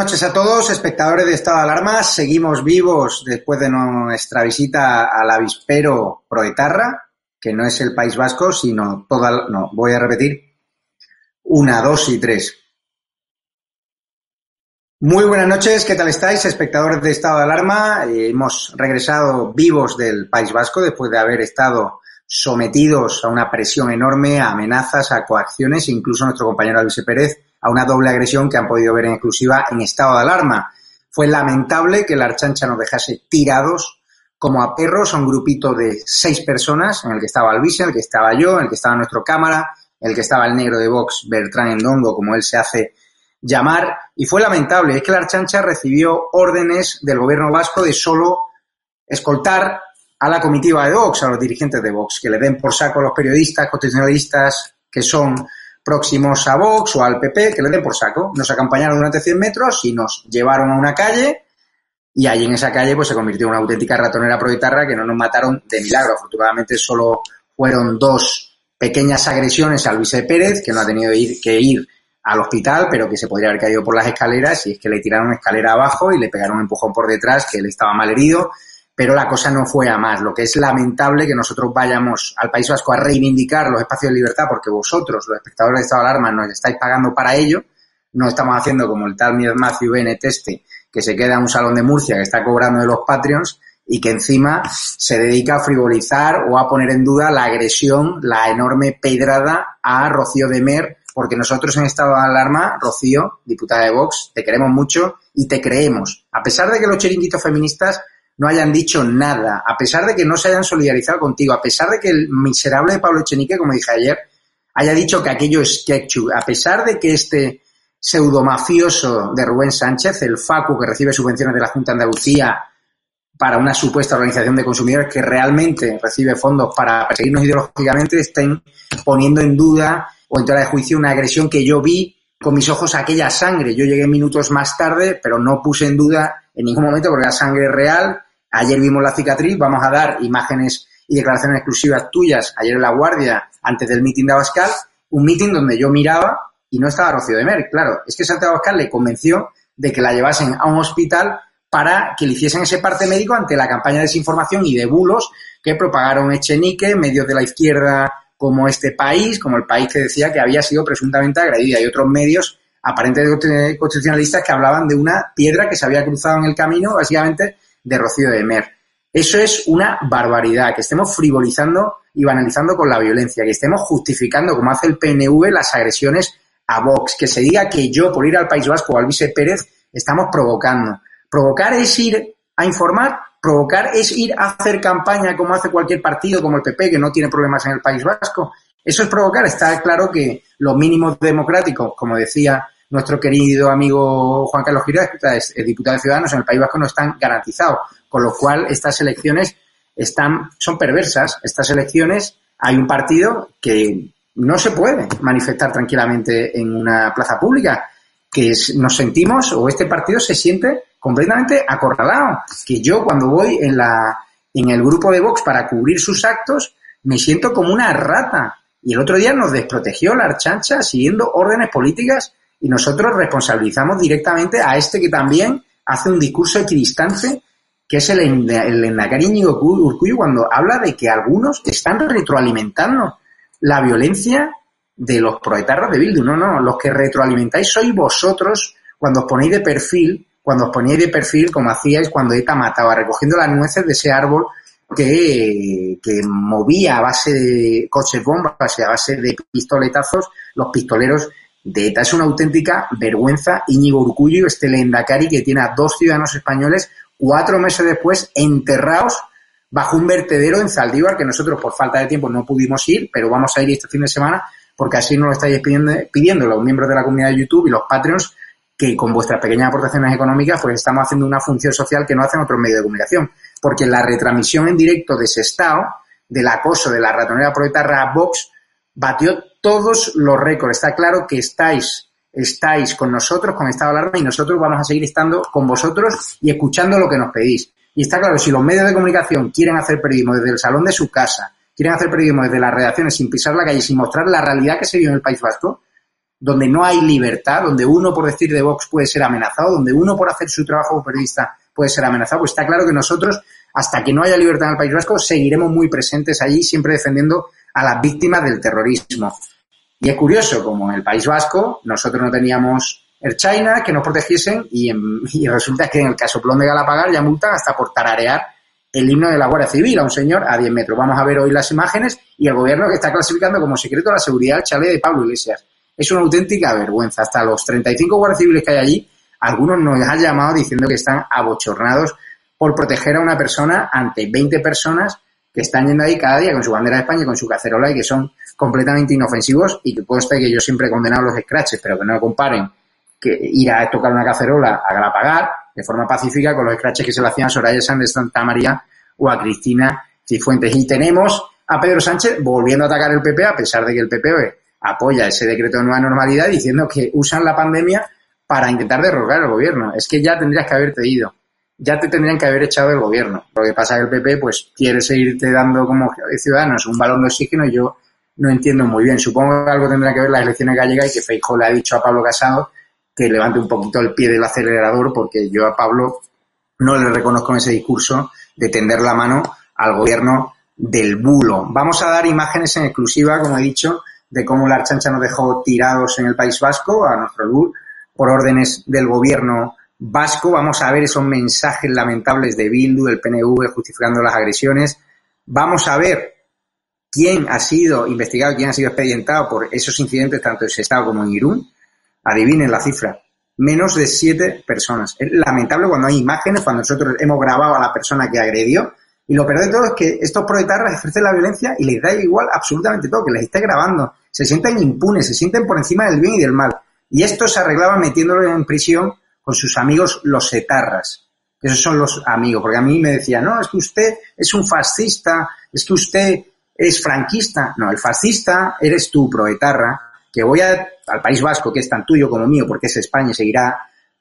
Noches a todos, espectadores de Estado de Alarma. Seguimos vivos después de nuestra visita al avispero Proetarra, que no es el País Vasco, sino toda. No, voy a repetir. Una, dos y tres. Muy buenas noches, ¿qué tal estáis, espectadores de Estado de Alarma? Eh, hemos regresado vivos del País Vasco después de haber estado sometidos a una presión enorme, a amenazas, a coacciones, incluso nuestro compañero Luis Pérez a una doble agresión que han podido ver en exclusiva en estado de alarma. Fue lamentable que la archancha nos dejase tirados como a perros a un grupito de seis personas, en el que estaba Luis, en el que estaba yo, en el que estaba nuestro cámara, en el que estaba el negro de Vox, Bertrán Endondo, como él se hace llamar, y fue lamentable, es que la archancha recibió órdenes del gobierno vasco de solo escoltar a la comitiva de Vox, a los dirigentes de Vox, que le den por saco a los periodistas, constitucionalistas que son próximos a Vox o al PP, que le den por saco. Nos acompañaron durante 100 metros y nos llevaron a una calle y allí en esa calle pues se convirtió en una auténtica ratonera proetarra que no nos mataron de milagro. Afortunadamente solo fueron dos pequeñas agresiones a Luis Pérez, que no ha tenido que ir al hospital, pero que se podría haber caído por las escaleras y es que le tiraron escalera abajo y le pegaron un empujón por detrás, que él estaba mal herido pero la cosa no fue a más. Lo que es lamentable que nosotros vayamos al País Vasco a reivindicar los espacios de libertad porque vosotros, los espectadores de Estado de Alarma, nos estáis pagando para ello. No estamos haciendo como el tal Matthew Bennett este, que se queda en un salón de Murcia que está cobrando de los Patreons y que encima se dedica a frivolizar o a poner en duda la agresión, la enorme pedrada a Rocío de Mer, porque nosotros en estado de alarma, Rocío, diputada de Vox, te queremos mucho y te creemos. A pesar de que los chiringuitos feministas no hayan dicho nada, a pesar de que no se hayan solidarizado contigo, a pesar de que el miserable Pablo Echenique, como dije ayer, haya dicho que aquello es ketchup, a pesar de que este pseudomafioso de Rubén Sánchez, el FACU que recibe subvenciones de la Junta de Andalucía para una supuesta organización de consumidores que realmente recibe fondos para perseguirnos ideológicamente, estén poniendo en duda o en tela de juicio una agresión que yo vi con mis ojos aquella sangre. Yo llegué minutos más tarde, pero no puse en duda en ningún momento porque la sangre real. Ayer vimos la cicatriz, vamos a dar imágenes y declaraciones exclusivas tuyas ayer en La Guardia, antes del mitin de Abascal, un mitin donde yo miraba y no estaba Rocío de Mer. Claro, es que Santiago Abascal le convenció de que la llevasen a un hospital para que le hiciesen ese parte médico ante la campaña de desinformación y de bulos que propagaron Echenique, medios de la izquierda como este país, como el país que decía que había sido presuntamente agredida, y otros medios aparentemente constitucionalistas que hablaban de una piedra que se había cruzado en el camino, básicamente, de Rocío de Mer. Eso es una barbaridad, que estemos frivolizando y banalizando con la violencia, que estemos justificando, como hace el PNV, las agresiones a Vox, que se diga que yo, por ir al País Vasco o al Vice Pérez, estamos provocando. Provocar es ir a informar provocar es ir a hacer campaña como hace cualquier partido, como el PP, que no tiene problemas en el País Vasco. Eso es provocar. Está claro que los mínimos democráticos, como decía nuestro querido amigo Juan Carlos Girón, diputado de Ciudadanos en el País Vasco, no están garantizados. Con lo cual, estas elecciones están, son perversas. Estas elecciones, hay un partido que no se puede manifestar tranquilamente en una plaza pública, que nos sentimos, o este partido se siente completamente acorralado. Que yo cuando voy en la en el grupo de Vox para cubrir sus actos, me siento como una rata. Y el otro día nos desprotegió la archancha siguiendo órdenes políticas y nosotros responsabilizamos directamente a este que también hace un discurso equidistante, que es el, el Endacari Urcuyo, cuando habla de que algunos están retroalimentando la violencia de los proetarros de Bildu. No, no, los que retroalimentáis sois vosotros cuando os ponéis de perfil cuando os poníais de perfil, como hacíais cuando ETA mataba, recogiendo las nueces de ese árbol que, que movía a base de coches bombas, a base de pistoletazos, los pistoleros de ETA. Es una auténtica vergüenza. Íñigo Urcullo, este Lendakari, que tiene a dos ciudadanos españoles cuatro meses después enterrados bajo un vertedero en Zaldívar, que nosotros por falta de tiempo no pudimos ir, pero vamos a ir este fin de semana, porque así nos lo estáis pidiendo, pidiendo los miembros de la comunidad de YouTube y los Patreons, que con vuestras pequeñas aportaciones económicas pues estamos haciendo una función social que no hacen otros medios de comunicación. Porque la retransmisión en directo de ese estado, del acoso de la ratonera proletarra Vox, batió todos los récords. Está claro que estáis, estáis con nosotros, con Estado de Alarma, y nosotros vamos a seguir estando con vosotros y escuchando lo que nos pedís. Y está claro, si los medios de comunicación quieren hacer periodismo desde el salón de su casa, quieren hacer periodismo desde las redacciones sin pisar la calle, sin mostrar la realidad que se vive en el País Vasco, donde no hay libertad, donde uno por decir de Vox puede ser amenazado, donde uno por hacer su trabajo como periodista puede ser amenazado, pues está claro que nosotros, hasta que no haya libertad en el País Vasco, seguiremos muy presentes allí, siempre defendiendo a las víctimas del terrorismo. Y es curioso, como en el País Vasco, nosotros no teníamos Air China que nos protegiesen y, resulta que en el caso Plón de Galapagar ya multan hasta por tararear el himno de la Guardia Civil a un señor a 10 metros. Vamos a ver hoy las imágenes y el gobierno que está clasificando como secreto la seguridad del chalet de Pablo Iglesias es una auténtica vergüenza. Hasta los 35 guardias civiles que hay allí, algunos nos han llamado diciendo que están abochornados por proteger a una persona ante 20 personas que están yendo ahí cada día con su bandera de España y con su cacerola y que son completamente inofensivos y que estar que yo siempre he condenado los scratches, pero que no comparen que ir a tocar una cacerola a Galapagar de forma pacífica con los scratches que se le hacían a Soraya Sánchez de Santa María o a Cristina Cifuentes. Y tenemos a Pedro Sánchez volviendo a atacar el PP a pesar de que el PP apoya ese decreto de nueva normalidad diciendo que usan la pandemia para intentar derrogar al gobierno. Es que ya tendrías que haberte ido. Ya te tendrían que haber echado del gobierno. Lo que pasa es que el PP pues quiere seguirte dando como ciudadanos un balón de oxígeno y yo no entiendo muy bien. Supongo que algo tendrá que ver las elecciones gallegas y que Feijóo le ha dicho a Pablo Casado que levante un poquito el pie del acelerador porque yo a Pablo no le reconozco en ese discurso de tender la mano al gobierno del bulo. Vamos a dar imágenes en exclusiva, como he dicho, de cómo la Archancha nos dejó tirados en el País Vasco, a nuestro LUR, por órdenes del gobierno vasco. Vamos a ver esos mensajes lamentables de Bildu, del PNV, justificando las agresiones. Vamos a ver quién ha sido investigado, quién ha sido expedientado por esos incidentes, tanto en Estado como en Irún. Adivinen la cifra. Menos de siete personas. Es lamentable cuando hay imágenes, cuando nosotros hemos grabado a la persona que agredió Y lo peor de todo es que estos proetarras ejercen la violencia y les da igual absolutamente todo, que les esté grabando. Se sienten impunes, se sienten por encima del bien y del mal. Y esto se arreglaba metiéndolo en prisión con sus amigos los etarras. Esos son los amigos, porque a mí me decía, no, es que usted es un fascista, es que usted es franquista. No, el fascista eres tú, proetarra, que voy al País Vasco, que es tan tuyo como mío, porque es España y seguirá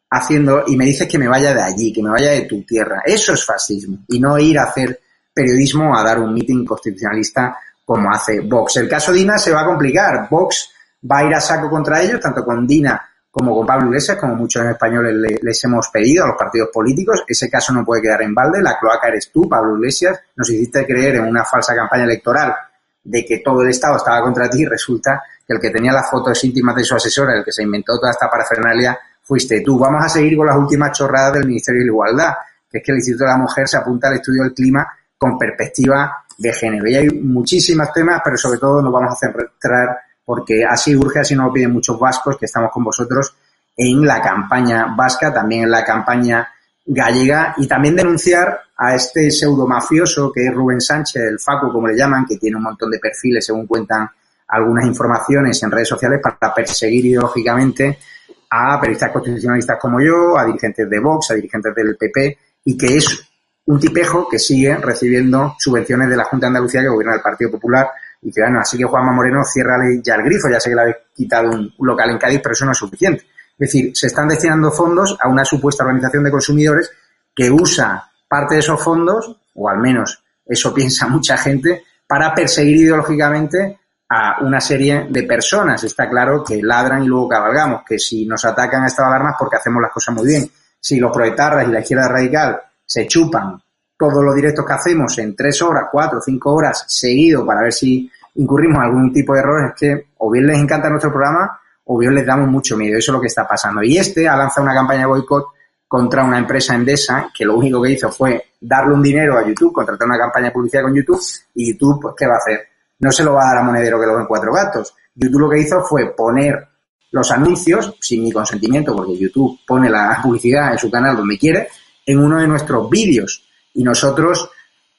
haciendo, y me dices que me vaya de allí, que me vaya de tu tierra. Eso es fascismo. Y no ir a hacer periodismo a dar un mitin constitucionalista como hace Vox. El caso Dina se va a complicar. Vox va a ir a saco contra ellos, tanto con Dina como con Pablo Iglesias, como muchos españoles les hemos pedido a los partidos políticos. Ese caso no puede quedar en balde. La cloaca eres tú, Pablo Iglesias. Nos hiciste creer en una falsa campaña electoral de que todo el Estado estaba contra ti y resulta que el que tenía las fotos íntimas de su asesora, el que se inventó toda esta parafernalia, fuiste tú. Vamos a seguir con las últimas chorradas del Ministerio de la Igualdad, que es que el Instituto de la Mujer se apunta al estudio del clima con perspectiva de género. Y hay muchísimos temas, pero sobre todo nos vamos a centrar porque así urge, así nos lo piden muchos vascos que estamos con vosotros en la campaña vasca, también en la campaña gallega y también denunciar a este pseudo mafioso que es Rubén Sánchez, el Facu como le llaman, que tiene un montón de perfiles según cuentan algunas informaciones en redes sociales para perseguir ideológicamente a periodistas constitucionalistas como yo, a dirigentes de Vox, a dirigentes del PP y que es un tipejo que sigue recibiendo subvenciones de la Junta de Andalucía que gobierna el Partido Popular y que bueno, así que Juanma Moreno cierra ya el grifo, ya sé que le habéis quitado un, local en Cádiz, pero eso no es suficiente. Es decir, se están destinando fondos a una supuesta organización de consumidores que usa parte de esos fondos, o al menos eso piensa mucha gente, para perseguir ideológicamente a una serie de personas. Está claro que ladran y luego cabalgamos, que si nos atacan a estas alarmas porque hacemos las cosas muy bien. Si los proetarras y la izquierda radical se chupan todos los directos que hacemos en tres horas, cuatro, cinco horas seguido para ver si incurrimos en algún tipo de error, es que o bien les encanta nuestro programa o bien les damos mucho miedo. Eso es lo que está pasando. Y este ha lanzado una campaña de boicot contra una empresa endesa que lo único que hizo fue darle un dinero a YouTube, contratar una campaña de publicidad con YouTube y YouTube, pues, ¿qué va a hacer? No se lo va a dar a Monedero que lo ven cuatro gatos. YouTube lo que hizo fue poner los anuncios, sin mi consentimiento, porque YouTube pone la publicidad en su canal donde quiere, en uno de nuestros vídeos y nosotros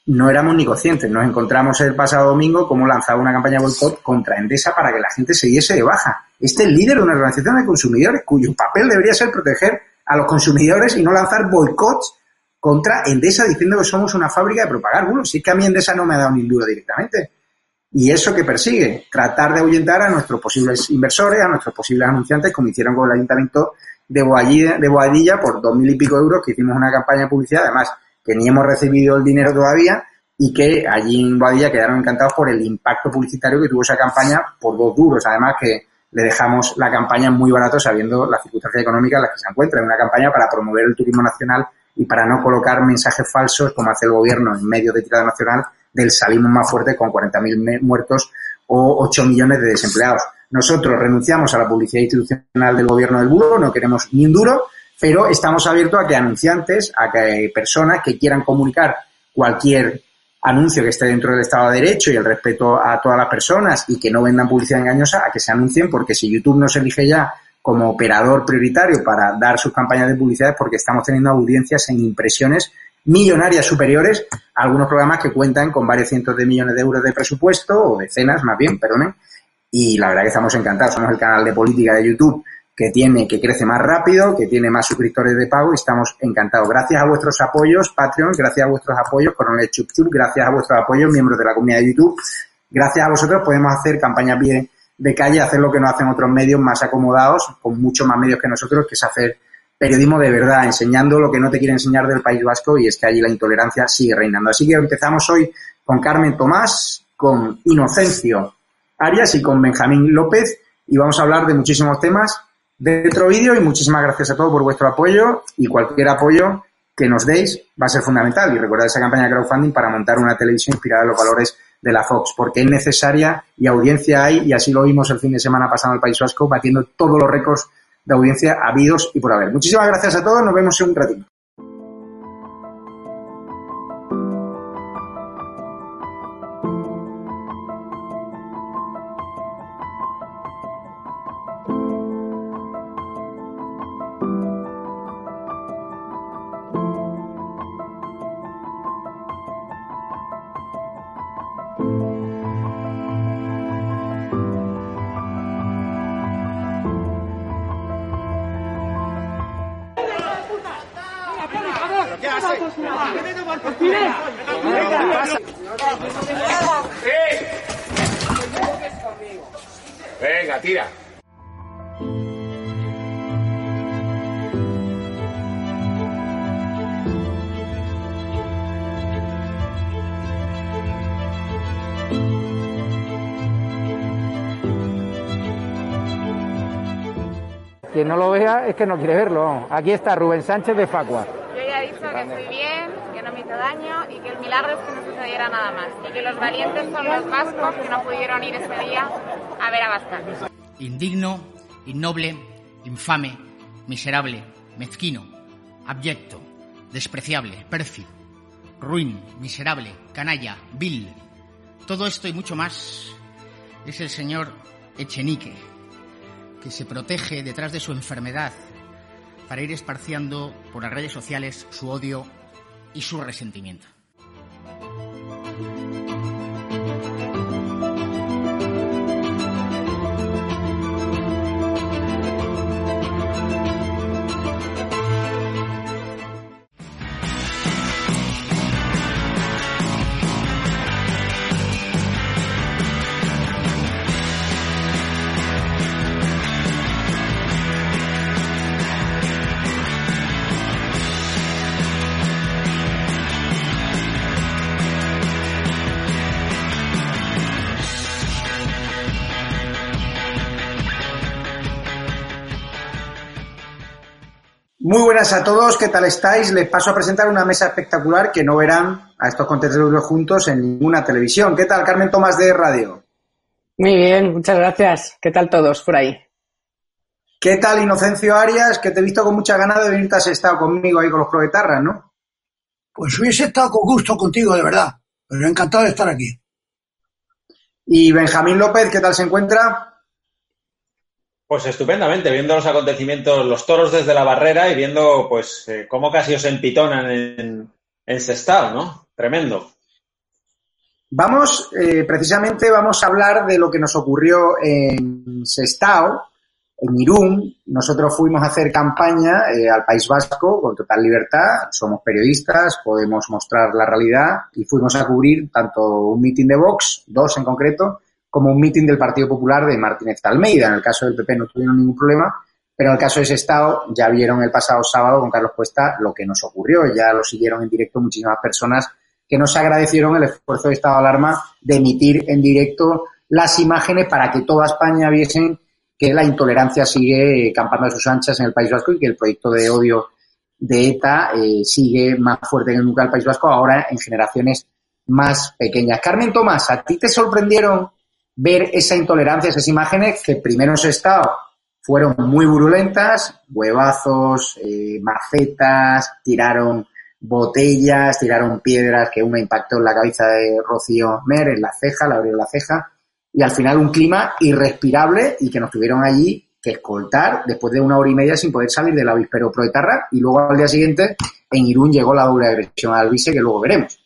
no éramos ni conscientes. Nos encontramos el pasado domingo como lanzaba una campaña de boicot contra Endesa para que la gente se diese de baja. Este es el líder de una organización de consumidores cuyo papel debería ser proteger a los consumidores y no lanzar boicots contra Endesa diciendo que somos una fábrica de propagar Bueno, Si es que a mí Endesa no me ha dado ni duro directamente. Y eso que persigue, tratar de ahuyentar a nuestros posibles inversores, a nuestros posibles anunciantes, como hicieron con el ayuntamiento de Boadilla, de Boadilla por dos mil y pico euros, que hicimos una campaña de publicidad, además que ni hemos recibido el dinero todavía y que allí en Boadilla quedaron encantados por el impacto publicitario que tuvo esa campaña por dos duros. Además que le dejamos la campaña muy barato sabiendo las circunstancias económicas en las que se encuentra. Una campaña para promover el turismo nacional y para no colocar mensajes falsos como hace el gobierno en medio de tirada nacional del salimos más fuerte con 40.000 muertos o 8 millones de desempleados. Nosotros renunciamos a la publicidad institucional del gobierno del bulo, no queremos ni un duro, pero estamos abiertos a que anunciantes, a que personas que quieran comunicar cualquier anuncio que esté dentro del Estado de Derecho y el respeto a todas las personas y que no vendan publicidad engañosa, a que se anuncien, porque si YouTube no se elige ya como operador prioritario para dar sus campañas de publicidad es porque estamos teniendo audiencias en impresiones millonarias superiores a algunos programas que cuentan con varios cientos de millones de euros de presupuesto, o decenas más bien, perdonen, y la verdad que estamos encantados. Somos el canal de política de YouTube que tiene, que crece más rápido, que tiene más suscriptores de pago y estamos encantados. Gracias a vuestros apoyos, Patreon, gracias a vuestros apoyos, Coronel Chup gracias a vuestros apoyos, miembros de la comunidad de YouTube. Gracias a vosotros podemos hacer campañas bien de calle, hacer lo que no hacen otros medios más acomodados, con mucho más medios que nosotros, que es hacer periodismo de verdad, enseñando lo que no te quiere enseñar del País Vasco y es que allí la intolerancia sigue reinando. Así que empezamos hoy con Carmen Tomás, con Inocencio Arias y con Benjamín López y vamos a hablar de muchísimos temas de otro vídeo y muchísimas gracias a todos por vuestro apoyo y cualquier apoyo que nos deis va a ser fundamental. Y recordad esa campaña de crowdfunding para montar una televisión inspirada en los valores de la Fox, porque es necesaria y audiencia hay, y así lo vimos el fin de semana pasado en el País Vasco, batiendo todos los récords de audiencia habidos y por haber. Muchísimas gracias a todos, nos vemos en un ratito. Venga, tira. Quien no lo vea es que no quiere verlo. Aquí está Rubén Sánchez de Facua. Yo ya he dicho que estoy bien, que no me hizo daño y que el milagro es que no sucediera nada más. Y que los valientes son los vascos que no pudieron ir ese día a ver a Bascal. Indigno, innoble, infame, miserable, mezquino, abyecto, despreciable, pérfido, ruin, miserable, canalla, vil. Todo esto y mucho más es el señor Echenique, que se protege detrás de su enfermedad para ir esparciando por las redes sociales su odio y su resentimiento. Muy buenas a todos, ¿qué tal estáis? Les paso a presentar una mesa espectacular que no verán a estos contenedores juntos en ninguna televisión. ¿Qué tal, Carmen Tomás de Radio? Muy bien, muchas gracias. ¿Qué tal todos por ahí? ¿Qué tal, Inocencio Arias? Que te he visto con mucha ganas de venirte ese estado conmigo ahí con los proletarras, ¿no? Pues hubiese estado con gusto contigo, de verdad. Pero encantado de estar aquí. Y Benjamín López, ¿qué tal se encuentra? Pues estupendamente, viendo los acontecimientos, los toros desde la barrera y viendo pues eh, cómo casi os empitonan en, en Sestao, ¿no? Tremendo. Vamos, eh, precisamente vamos a hablar de lo que nos ocurrió en Sestao, en Irún. Nosotros fuimos a hacer campaña eh, al País Vasco con total libertad. Somos periodistas, podemos mostrar la realidad y fuimos a cubrir tanto un mitin de Vox, dos en concreto, como un mitin del Partido Popular de Martínez Almeida. En el caso del PP no tuvieron ningún problema, pero en el caso de ese Estado ya vieron el pasado sábado con Carlos Cuesta lo que nos ocurrió. Ya lo siguieron en directo muchísimas personas que nos agradecieron el esfuerzo de estado de alarma de emitir en directo las imágenes para que toda España viesen que la intolerancia sigue campando a sus anchas en el País Vasco y que el proyecto de odio de ETA eh, sigue más fuerte que nunca en el País Vasco, ahora en generaciones más pequeñas. Carmen Tomás, ¿a ti te sorprendieron ver esa intolerancia, esas imágenes que primero en ese estado fueron muy burulentas, huevazos, eh, macetas, tiraron botellas, tiraron piedras que una impactó en la cabeza de Rocío Mer, en la ceja, le abrió la ceja, y al final un clima irrespirable y que nos tuvieron allí que escoltar después de una hora y media sin poder salir del avispero proetarra y luego al día siguiente en Irún llegó la doble agresión al Alvise que luego veremos.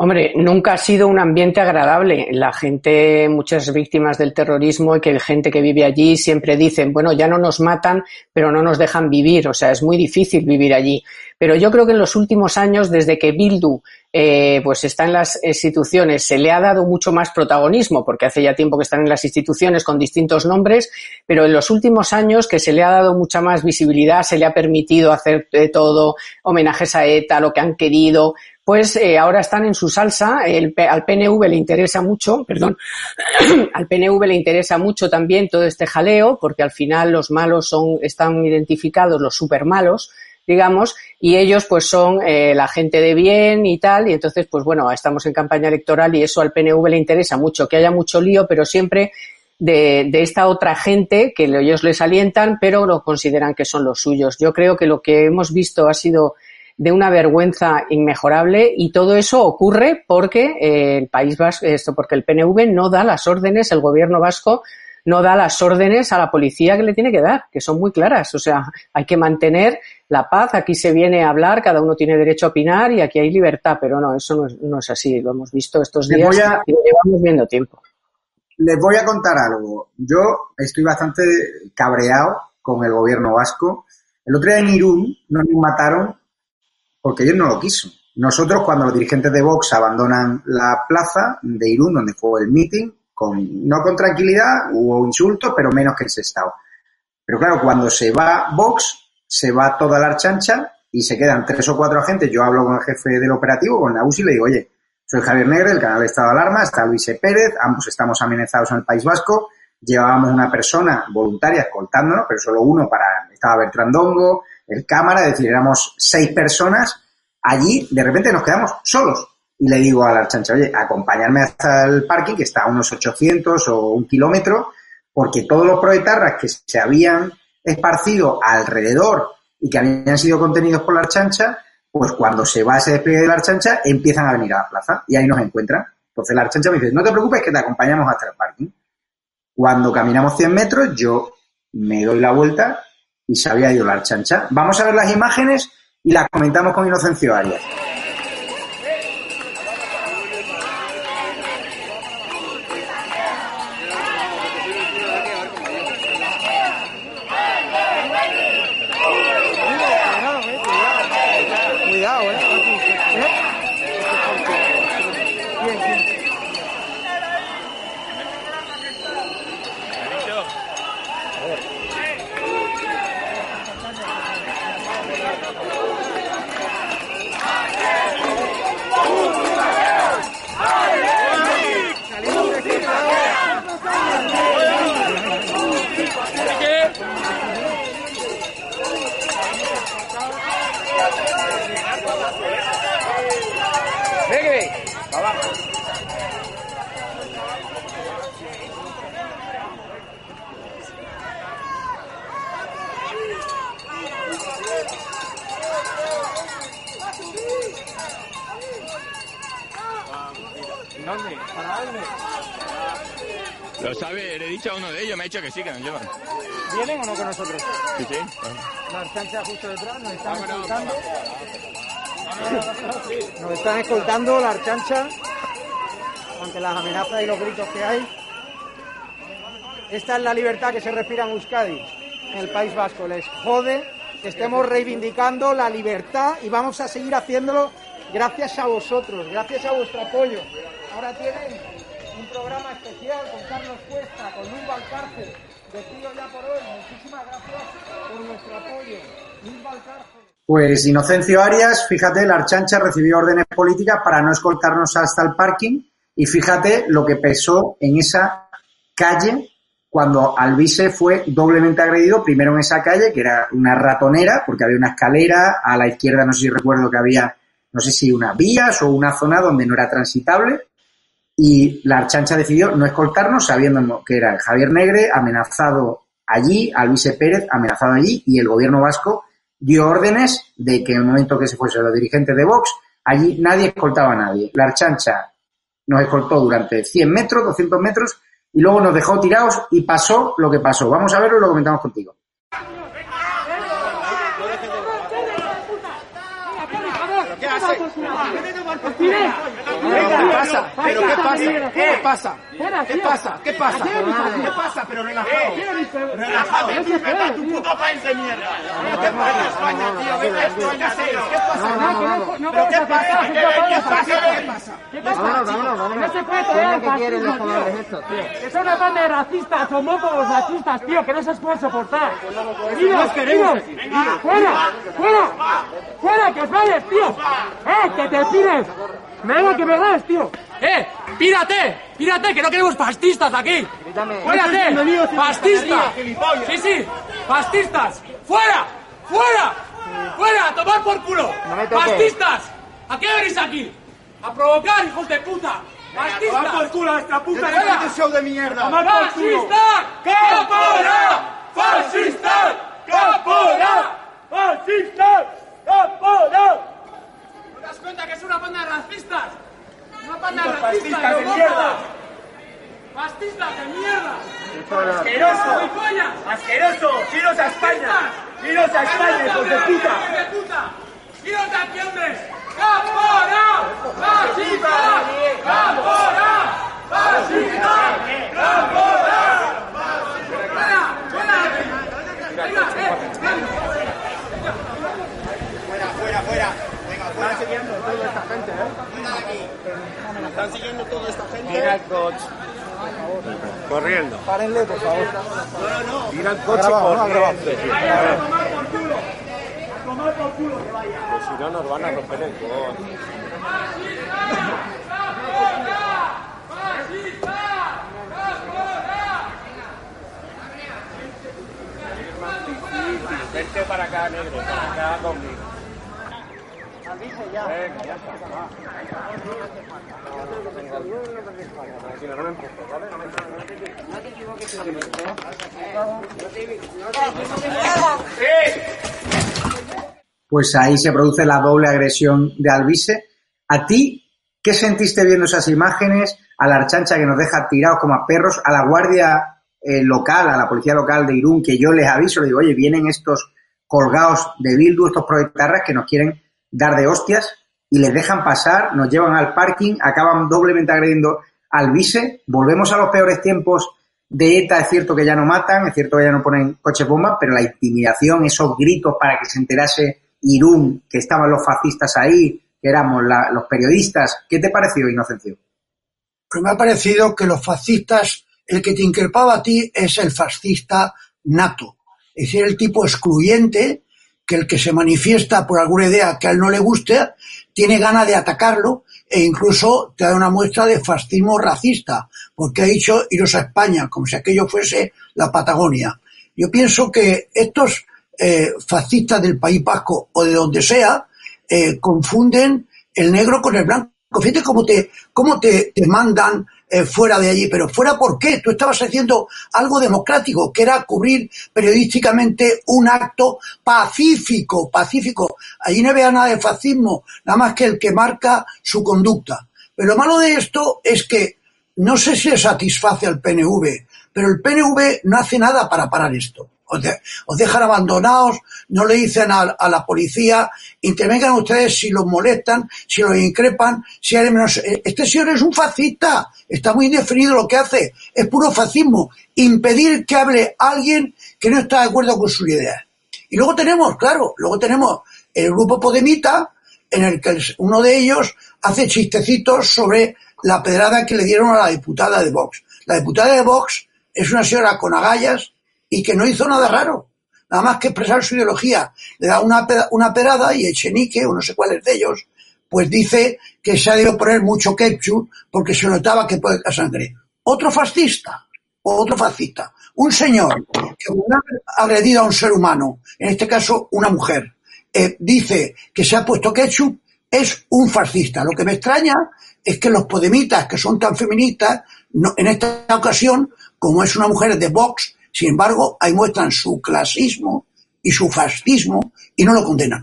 Hombre, nunca ha sido un ambiente agradable. La gente, muchas víctimas del terrorismo y que gente que vive allí siempre dicen, bueno, ya no nos matan, pero no nos dejan vivir. O sea, es muy difícil vivir allí. Pero yo creo que en los últimos años, desde que Bildu eh, pues está en las instituciones, se le ha dado mucho más protagonismo, porque hace ya tiempo que están en las instituciones con distintos nombres, pero en los últimos años que se le ha dado mucha más visibilidad, se le ha permitido hacer de todo, homenajes a ETA, lo que han querido, pues eh, ahora están en su salsa. El, al PNV le interesa mucho, perdón, al PNV le interesa mucho también todo este jaleo, porque al final los malos son, están identificados, los super malos, digamos, y ellos pues son eh, la gente de bien y tal, y entonces pues bueno, estamos en campaña electoral y eso al PNV le interesa mucho, que haya mucho lío, pero siempre de, de, esta otra gente que ellos les alientan, pero lo consideran que son los suyos. Yo creo que lo que hemos visto ha sido de una vergüenza inmejorable y todo eso ocurre porque eh, el País Vasco, esto porque el PNV no da las órdenes, el gobierno vasco no da las órdenes a la policía que le tiene que dar, que son muy claras. O sea, hay que mantener la paz, aquí se viene a hablar, cada uno tiene derecho a opinar y aquí hay libertad, pero no, eso no es, no es así, lo hemos visto estos días y lo llevamos viendo tiempo. Les voy a contar algo. Yo estoy bastante cabreado con el gobierno vasco. El otro día en Irún nos mataron porque ellos no lo quiso. Nosotros, cuando los dirigentes de Vox abandonan la plaza de Irún, donde fue el meeting, con, no con tranquilidad, hubo insultos, pero menos que ese estado. Pero claro, cuando se va Vox, se va toda la archancha y se quedan tres o cuatro agentes. Yo hablo con el jefe del operativo, con la UCI, y le digo, oye, soy Javier Negre, del canal de Estado de Alarma, está Luis e. Pérez, ambos estamos amenazados en el País Vasco, llevábamos una persona voluntaria escoltándonos, pero solo uno para, estaba Bertrandongo, el cámara, es decir, éramos seis personas, allí de repente nos quedamos solos. Y le digo a la archancha, oye, acompañarme hasta el parking, que está a unos 800 o un kilómetro, porque todos los proetarras que se habían esparcido alrededor y que habían sido contenidos por la archancha, pues cuando se va ese despliegue de la archancha, empiezan a venir a la plaza y ahí nos encuentran. Entonces la archancha me dice, no te preocupes que te acompañamos hasta el parking. Cuando caminamos 100 metros, yo me doy la vuelta y se había ido la archancha. Vamos a ver las imágenes y las comentamos con Inocencio Arias. Lo sabe, le he dicho a uno de ellos, me ha dicho que sí, que nos llevan. ¿Vienen o no con nosotros? Sí, sí. La archancha justo detrás, nos están escoltando. Nos están escoltando la archancha ante las amenazas y los gritos que hay. Esta es la libertad que se respira en Euskadi, en el País Vasco. Les jode que estemos reivindicando la libertad y vamos a seguir haciéndolo gracias a vosotros, gracias a vuestro apoyo. Ahora tienen un programa especial con Carlos Cuesta, con Luis Valcárcel. Pues Inocencio Arias, fíjate, la Archancha recibió órdenes políticas para no escoltarnos hasta el parking y fíjate lo que pesó en esa calle cuando Alvise fue doblemente agredido, primero en esa calle, que era una ratonera, porque había una escalera, a la izquierda no sé si recuerdo que había, no sé si unas vías o una zona donde no era transitable, y la Archancha decidió no escoltarnos sabiendo que era Javier Negre amenazado allí, Alvise Pérez amenazado allí, y el gobierno vasco dio órdenes de que en el momento que se fuese los dirigentes de Vox, allí nadie escoltaba a nadie. La Archancha nos escoltó durante 100 metros, 200 metros, y luego nos dejó tirados y pasó lo que pasó. Vamos a verlo y lo comentamos contigo. ¿Qué pasa? ¿Pero qué pasa? ¿Qué pasa? ¿Qué pasa? ¿Qué pasa? ¿Qué pasa? Pero relajado. Relajado. Vete tu puto país de mierda. ¿Qué pasa España, tío? Vete a España, tío. ¿Qué pasa? ¿Pero qué pasa? ¿Qué pasa? ¿Qué pasa? ¿Qué pasa? No se puede tener fascismo, tío. Son una banda de racistas, homófobos, machistas, tío, que no se puede soportar. Tío, queremos. ¡Fuera! ¡Fuera! ¡Fuera! ¡Que os vayas, tío! ¡Eh! ¡Que te pires! ¡Venga, que me das, tío! ¡Eh! ¡Pírate! ¡Pírate! ¡Que no queremos fascistas aquí! ¡Fuérate! ¡Fascistas! ¡Sí, sí! ¡Fascistas! ¡Fuera! ¡Fuera! ¡Fuera! ¡A tomar por culo! ¡Fascistas! ¿A qué venís aquí? ¡A provocar, hijos de puta! ¡Fascistas! ¡A tomar por culo a nuestra puta ¡Este show de mierda! ¡Fascistas! ¡Capora! ¡Fascistas! ¡Capora! ¡Fascistas! ¡Capora! ¿No te das cuenta que es una banda de racistas? ¡Una banda de racistas de mierda! ¡Fascistas de mierda! ¡Asqueroso! ¡Asqueroso! ¡Iros a España! ¡Iros a España, hijos de puta! ¡Iros aquí, hombre! ¡Capora! ¡Fascistas! ¡Capora! ¡Fascistas! ¡Capora! ¡Fuera! ¡Fuera! ¡Venga, eh! Venga, viendo toda esta gente. Mira el coche. Corriendo. Párenle, por favor. Mira el coche grabado, no, ha grabado. corriendo. Sí, A tomar por culo que vaya. Pues si no nos van a romper el coche. Vente para acá, negro, para acá conmigo. Venga, ya está. Pues ahí se produce la doble agresión de Alvise. ¿A ti qué sentiste viendo esas imágenes? A la archancha que nos deja tirados como a perros, a la guardia eh, local, a la policía local de Irún, que yo les aviso, les digo, oye, vienen estos colgados de Bildu, estos proletarras que nos quieren dar de hostias y les dejan pasar, nos llevan al parking, acaban doblemente agrediendo al vice, volvemos a los peores tiempos de ETA, es cierto que ya no matan, es cierto que ya no ponen coches bombas, pero la intimidación, esos gritos para que se enterase Irún, que estaban los fascistas ahí, que éramos los periodistas, ¿qué te pareció, Inocencio? Pues me ha parecido que los fascistas, el que te increpaba a ti es el fascista nato. Es decir, el tipo excluyente, que el que se manifiesta por alguna idea que a él no le guste, tiene ganas de atacarlo e incluso te da una muestra de fascismo racista, porque ha dicho iros a España, como si aquello fuese la Patagonia. Yo pienso que estos eh, fascistas del País Vasco o de donde sea, eh, confunden el negro con el blanco. Fíjate cómo te, cómo te, te mandan eh, fuera de allí, pero fuera por qué? Tú estabas haciendo algo democrático, que era cubrir periodísticamente un acto pacífico, pacífico. Allí no había nada de fascismo, nada más que el que marca su conducta. Pero lo malo de esto es que no sé si le satisface al PNV, pero el PNV no hace nada para parar esto. Os, de- os dejan abandonados, no le dicen a, a la policía, intervengan ustedes si los molestan, si los increpan, si hay menos. eh, Este señor es un fascista, está muy definido lo que hace, es puro fascismo, impedir que hable alguien que no está de acuerdo con sus ideas. Y luego tenemos, claro, luego tenemos el grupo Podemita, en el que uno de ellos hace chistecitos sobre la pedrada que le dieron a la diputada de Vox. La diputada de Vox es una señora con agallas y que no hizo nada raro, nada más que expresar su ideología. Le da una, una pedrada y Echenique, o no sé cuál es de ellos, pues dice que se ha debido poner mucho ketchup porque se notaba que puede caer sangre. Otro fascista, otro fascista, un señor que haber agredido a un ser humano, en este caso una mujer, eh, dice que se ha puesto ketchup, es un fascista. Lo que me extraña es que los podemitas, que son tan feministas, no- en esta ocasión, como es una mujer de Vox, sin embargo, ahí muestran su clasismo y su fascismo y no lo condenan.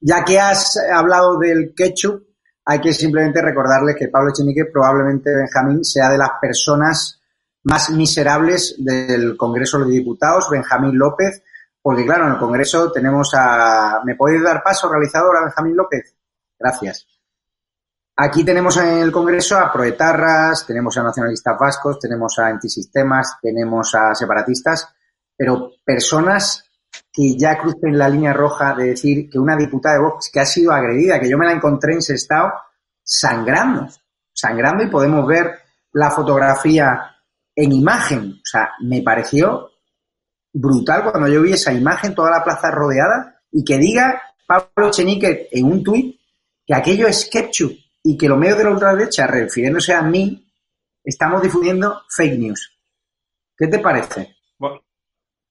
Ya que has hablado del ketchup, hay que simplemente recordarle que Pablo Echenique, probablemente Benjamín, sea de las personas más miserables del Congreso de Diputados, Benjamín López, porque claro, en el Congreso tenemos a... ¿Me podéis dar paso, realizadora Benjamín López? Gracias. Aquí tenemos en el Congreso a proetarras, tenemos a nacionalistas vascos, tenemos a antisistemas, tenemos a separatistas, pero personas que ya crucen la línea roja de decir que una diputada de Vox que ha sido agredida, que yo me la encontré en Sestao sangrando, sangrando y podemos ver la fotografía en imagen. O sea, me pareció brutal cuando yo vi esa imagen, toda la plaza rodeada, y que diga Pablo Chenique en un tuit que aquello es ketchup y que los medios de la ultraderecha, refiriéndose a mí, estamos difundiendo fake news. ¿Qué te parece? Bueno,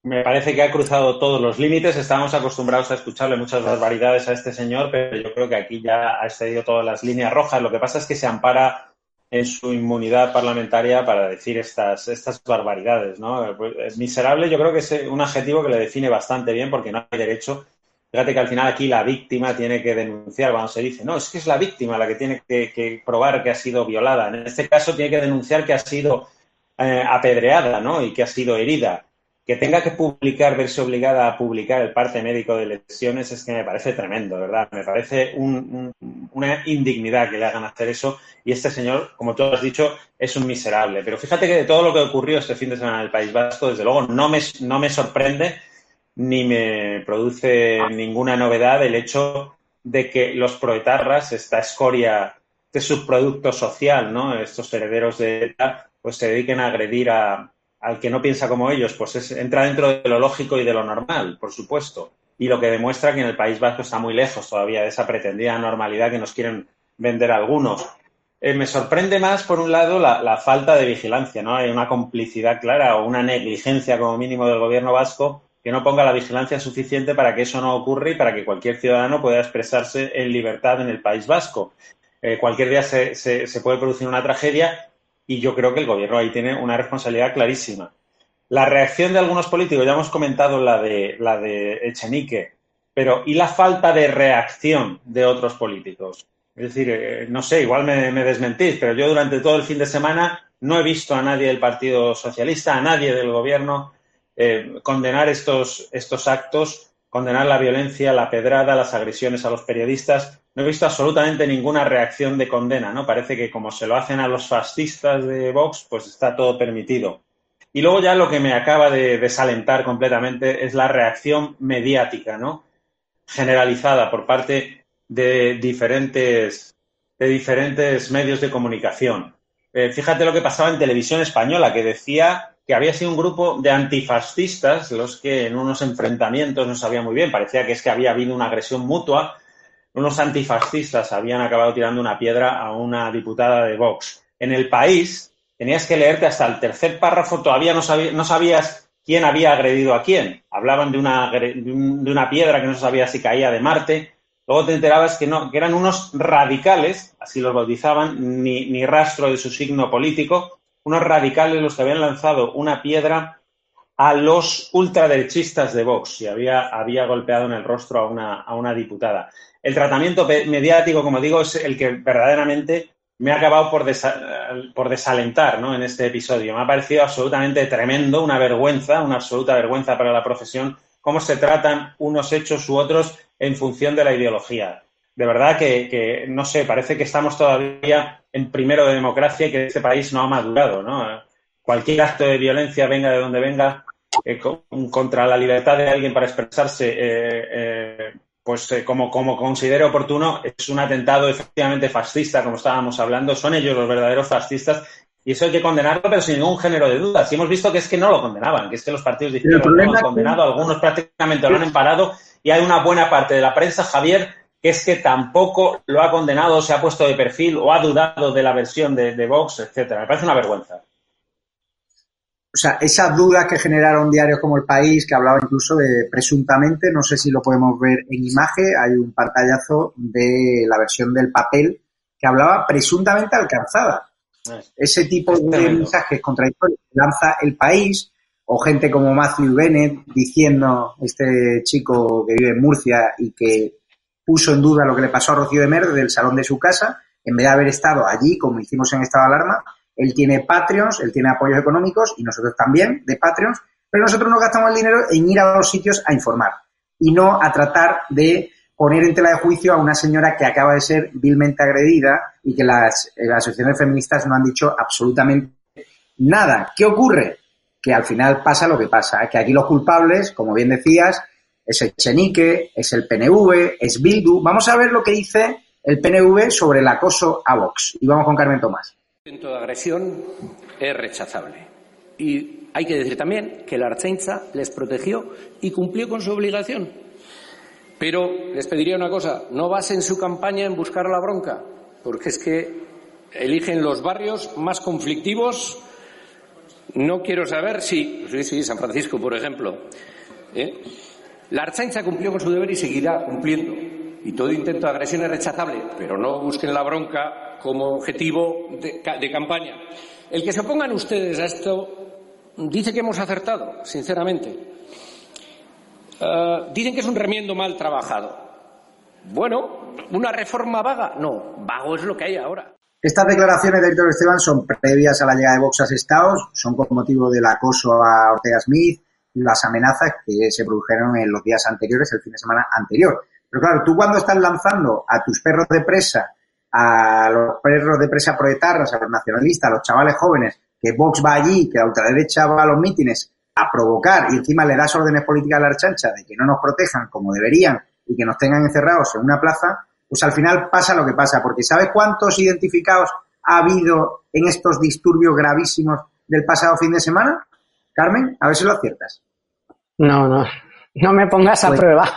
me parece que ha cruzado todos los límites. Estamos acostumbrados a escucharle muchas barbaridades a este señor, pero yo creo que aquí ya ha excedido todas las líneas rojas. Lo que pasa es que se ampara en su inmunidad parlamentaria para decir estas, estas barbaridades, ¿no? Pues, miserable yo creo que es un adjetivo que le define bastante bien porque no hay derecho. Fíjate que al final aquí la víctima tiene que denunciar cuando se dice, no, es que es la víctima la que tiene que, probar que ha sido violada. En este caso tiene que denunciar que ha sido eh, apedreada, ¿no? Y que ha sido herida. Que tenga que publicar, verse obligada a publicar el parte médico de lesiones es que me parece tremendo, ¿verdad? Me parece un, un, una indignidad que le hagan hacer eso. Y este señor, como tú has dicho, es un miserable. Pero fíjate que de todo lo que ocurrió este fin de semana en el País Vasco, desde luego no me sorprende ni me produce ninguna novedad el hecho de que los proetarras, esta escoria este subproducto social, ¿no? Estos herederos de ETA, pues se dediquen a agredir a, al que no piensa como ellos, pues es, entra dentro de lo lógico y de lo normal, por supuesto. Y lo que demuestra que en el País Vasco está muy lejos todavía de esa pretendida normalidad que nos quieren vender algunos. Eh, me sorprende más, por un lado, la, la, falta de vigilancia, ¿no? Hay una complicidad clara o una negligencia, como mínimo, del gobierno vasco que no ponga la vigilancia suficiente para que eso no ocurra y para que cualquier ciudadano pueda expresarse en libertad en el País Vasco. Eh, cualquier día se, puede producir una tragedia y yo creo que el gobierno ahí tiene una responsabilidad clarísima. La reacción de algunos políticos, ya hemos comentado la de, la de Echenique, pero ¿y la falta de reacción de otros políticos? Es decir, eh, no sé, igual me, me, desmentís, pero yo durante todo el fin de semana no he visto a nadie del Partido Socialista, a nadie del Gobierno, eh, condenar estos, estos actos, condenar la violencia, la pedrada, las agresiones a los periodistas. No he visto absolutamente ninguna reacción de condena, ¿no? Parece que como se lo hacen a los fascistas de Vox, pues está todo permitido. Y luego ya lo que me acaba de desalentar completamente es la reacción mediática, ¿no? Generalizada por parte de diferentes, de diferentes medios de comunicación. Eh, fíjate lo que pasaba en televisión española, que decía que había sido un grupo de antifascistas los que en unos enfrentamientos no sabía muy bien, parecía que es que había habido una agresión mutua, unos antifascistas habían acabado tirando una piedra a una diputada de Vox. En el país tenías que leerte hasta el tercer párrafo, todavía no, sabía, no sabías quién había agredido a quién. Hablaban de una, de una piedra que no sabía si caía de Marte, Luego te enterabas que no, que eran unos radicales, así los bautizaban, ni, ni, rastro de su signo político, unos radicales los que habían lanzado una piedra a los ultraderechistas de Vox y había, había golpeado en el rostro a una, a una diputada. El tratamiento mediático, como digo, es el que verdaderamente me ha acabado por, desa por desalentar ¿no? en este episodio. Me ha parecido absolutamente tremendo, una vergüenza, una absoluta vergüenza para la profesión, cómo se tratan unos hechos u otros en función de la ideología. De verdad que, que, no sé, parece que estamos todavía en primero de democracia y que este país no ha madurado, ¿no? Cualquier acto de violencia, venga de donde venga, eh, contra la libertad de alguien para expresarse, eh, eh, pues como, como considere oportuno, es un atentado efectivamente fascista, como estábamos hablando. Son ellos los verdaderos fascistas y eso hay que condenarlo, pero sin ningún género de dudas. Y hemos visto que es que no lo condenaban, que es que los partidos de izquierda no lo han condenado, algunos prácticamente lo han emparado y hay una buena parte de la prensa, Javier, es que tampoco lo ha condenado, se ha puesto de perfil o ha dudado de la versión de, de Vox, etcétera. Me parece una vergüenza. O sea, esas dudas que generaron diarios como El País, que hablaba incluso de presuntamente, no sé si lo podemos ver en imagen, hay un pantallazo de la versión del papel que hablaba presuntamente alcanzada. Ese tipo de mensajes contradictorios que lanza El País, o gente como Matthew Bennett diciendo, este chico que vive en Murcia y que puso en duda lo que le pasó a Rocío de Mer desde el salón de su casa, en vez de haber estado allí, como hicimos en estado de alarma, él tiene Patreons, él tiene apoyos económicos y nosotros también de Patreons, pero nosotros nos gastamos el dinero en ir a los sitios a informar y no a tratar de poner en tela de juicio a una señora que acaba de ser vilmente agredida y que las, las asociaciones feministas no han dicho absolutamente nada. ¿Qué ocurre? que al final pasa lo que pasa, que aquí los culpables, como bien decías, es el Chenique, es el PNV, es Bildu. Vamos a ver lo que dice el PNV sobre el acoso a Vox. Y vamos con Carmen Tomás. El intento de agresión es rechazable. Y hay que decir también que la Archencha les protegió y cumplió con su obligación. Pero les pediría una cosa, no basen su campaña en buscar la bronca, porque es que eligen los barrios más conflictivos no quiero saber si, sí, sí, San Francisco, por ejemplo. ¿eh? La Archancha cumplió con su deber y seguirá cumpliendo. Y todo intento de agresión es rechazable, pero no busquen la bronca como objetivo de, campaña. El que se opongan ustedes a esto dice que hemos acertado, sinceramente. Uh, dicen que es un remiendo mal trabajado. Bueno, ¿una reforma vaga? No, vago es lo que hay ahora. Estas declaraciones de Héctor Esteban son previas a la llegada de Vox a Estados, son con motivo del acoso a Ortega Smith las amenazas que se produjeron en los días anteriores, el fin de semana anterior. Pero claro, tú cuando estás lanzando a tus perros de presa, a los perros de presa proetarras, a los nacionalistas, a los chavales jóvenes, que Vox va allí, que la ultraderecha va a los mítines a provocar y encima le das órdenes políticas a la archancha de que no nos protejan como deberían y que nos tengan encerrados en una plaza, pues al final pasa lo que pasa, porque ¿sabes cuántos identificados ha habido en estos disturbios gravísimos del pasado fin de semana? Carmen, a ver si lo aciertas. No, no, no me pongas a Pues, prueba.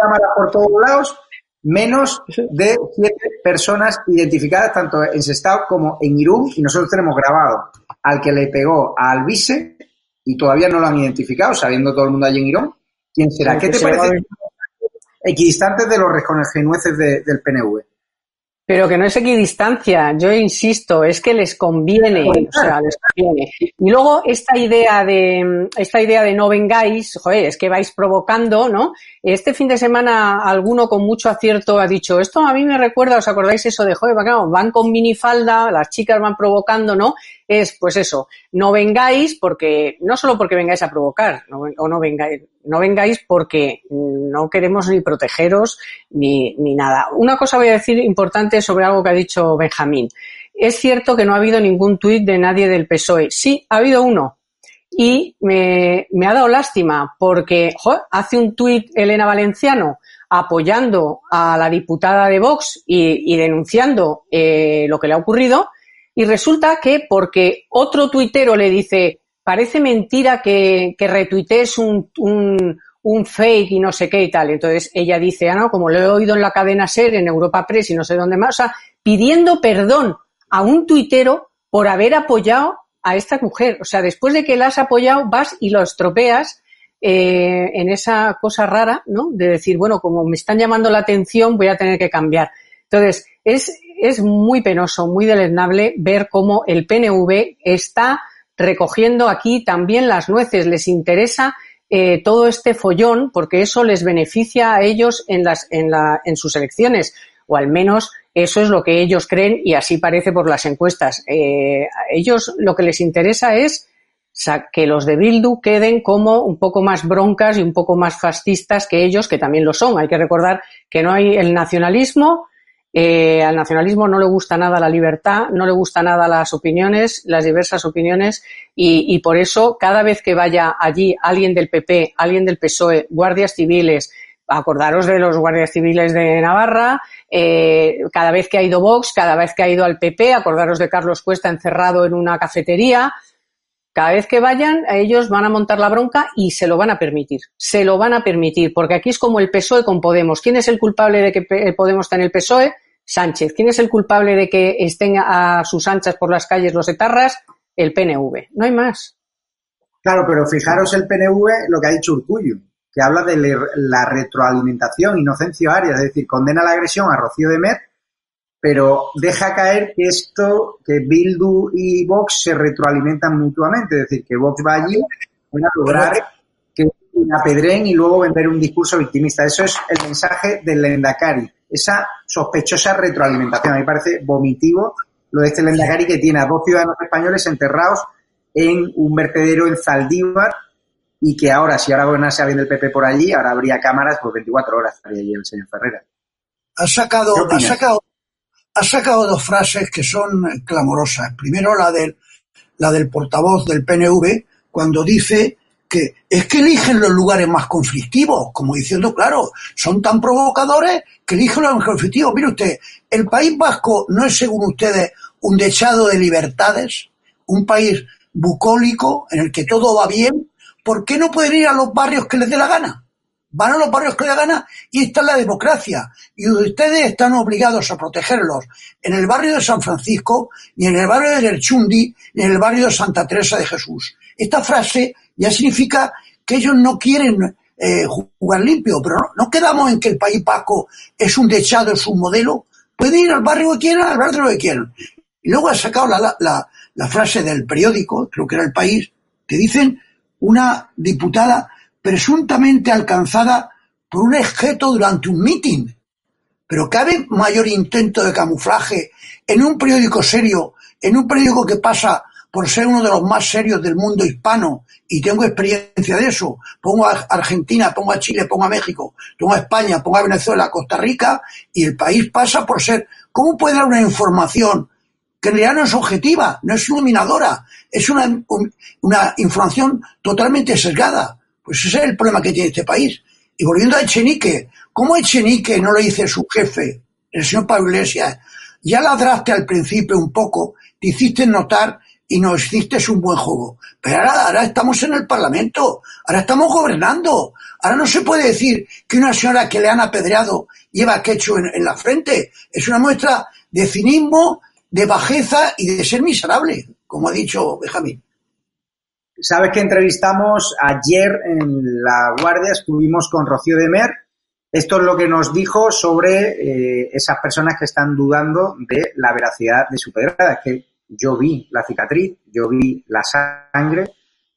cámaras por todos lados, menos de siete personas identificadas tanto en Sestao como en Irún y nosotros tenemos grabado al que le pegó a Alvise y todavía no lo han identificado, sabiendo todo el mundo allí en Irún. ¿Quién será? ¿Qué te parece? Equidistantes de los recongenueces de- del PNV. Pero que no es equidistancia, yo insisto, es que les conviene, o sea, les conviene. Y luego esta idea de esta idea de no vengáis, joder, es que vais provocando, ¿no? Este fin de semana alguno con mucho acierto ha dicho, esto a mí me recuerda, ¿os acordáis eso de, joder, van con minifalda, las chicas van provocando, ¿no? Es, pues eso, no vengáis porque, no solo porque vengáis a provocar, no o no vengáis, no vengáis porque no queremos ni protegeros ni, ni nada. Una cosa voy a decir importante sobre algo que ha dicho Benjamín. Es cierto que no ha habido ningún tuit de nadie del PSOE. Sí, ha habido uno. Y me, me ha dado lástima porque hace un tuit Elena Valenciano apoyando a la diputada de Vox y, y denunciando eh, lo que le ha ocurrido. Y resulta que porque otro tuitero le dice, parece mentira que, que retuitees un, un, un fake y no sé qué y tal. Entonces ella dice, ah, no, como lo he oído en la cadena SER, en Europa Press y no sé dónde más, o sea, pidiendo perdón a un tuitero por haber apoyado a esta mujer. O sea, después de que la has apoyado, vas y lo estropeas eh, en esa cosa rara, ¿no? De decir, bueno, como me están llamando la atención, voy a tener que cambiar. Entonces, es, es muy penoso, muy deleznable ver cómo el PNV está recogiendo aquí también las nueces. Les interesa eh, todo este follón porque eso les beneficia a ellos en, las, en, la, en sus elecciones, o al menos eso es lo que ellos creen y así parece por las encuestas. Eh, a ellos lo que les interesa es que los de Bildu queden como un poco más broncas y un poco más fascistas que ellos, que también lo son. Hay que recordar que no hay el nacionalismo, eh, al nacionalismo no le gusta nada la libertad, no le gusta nada las opiniones, las diversas opiniones, y, y por eso cada vez que vaya allí alguien del PP, alguien del PSOE, guardias civiles, acordaros de los guardias civiles de Navarra, eh, cada vez que ha ido Vox, cada vez que ha ido al PP, acordaros de Carlos Cuesta encerrado en una cafetería, cada vez que vayan, ellos van a montar la bronca y se lo van a permitir. Se lo van a permitir, porque aquí es como el PSOE con Podemos. ¿Quién es el culpable de que P- Podemos está en el PSOE? Sánchez. ¿Quién es el culpable de que estén a sus anchas por las calles los etarras? El PNV. No hay más. Claro, pero fijaros el PNV lo que ha dicho Urcullo, que habla de la retroalimentación, Inocencio Arias, es decir, condena la agresión a Rocío de Met, pero deja caer que esto, que Bildu y Vox se retroalimentan mutuamente, es decir, que Vox va allí para lograr que apedren y luego vender un discurso victimista. Eso es el mensaje del Lendakari, esa sospechosa retroalimentación. A mí parece vomitivo lo de este Lendakari que tiene a dos ciudadanos españoles enterrados en un vertedero en Zaldívar y que ahora, si ahora gobernase alguien del PP por allí, ahora habría cámaras por 24 horas, estaría allí el señor Ferreira. Ha sacado, ¿Qué ha sacado, ha sacado dos frases que son eh, clamorosas. Primero la del, la del portavoz del PNV, cuando dice que es que eligen los lugares más conflictivos, como diciendo, claro, son tan provocadores que eligen los más conflictivos. Mire usted, el País Vasco no es, según ustedes, un dechado de libertades, un país bucólico en el que todo va bien. ¿Por qué no pueden ir a los barrios que les dé la gana? van a los barrios que les da gana y está la democracia. Y ustedes están obligados a protegerlos en el barrio de San Francisco, ni en el barrio de Lerchundi, ni en el barrio de Santa Teresa de Jesús. Esta frase ya significa que ellos no quieren eh, jugar limpio, pero no, quedamos en que el País Vasco es un dechado, es un modelo. Pueden ir al barrio que quieran, al barrio que quieran. Y luego ha sacado la, la, la frase del periódico, creo que era El País, que dicen una diputada presuntamente alcanzada por un esjeto durante un mitin. Pero ¿cabe mayor intento de camuflaje en un periódico serio, en un periódico que pasa por ser uno de los más serios del mundo hispano, y tengo experiencia de eso, pongo a Argentina, pongo a Chile, pongo a México, pongo a España, pongo a Venezuela, Costa Rica, y el país pasa por ser, ¿cómo puede dar una información que en realidad no es objetiva, no es iluminadora, es una, un- una información totalmente sesgada? Pues ese es el problema que tiene este país. Y volviendo a Echenique, ¿cómo Echenique no lo dice su jefe, el señor Pablo Iglesias? Ya ladraste al principio un poco, te hiciste notar y nos hiciste un buen juego. Pero ahora, ahora estamos en el Parlamento, ahora estamos gobernando. Ahora no se puede decir que una señora que le han apedreado lleva quecho en, en la frente. Es una muestra de cinismo, de bajeza y de ser miserable, como ha dicho Benjamín. Sabes que entrevistamos ayer en La Guardia, estuvimos con Rocío de Mer. Esto es lo que nos dijo sobre eh, esas personas que están dudando de la veracidad de su pedrada. Es que yo vi la cicatriz, yo vi la sangre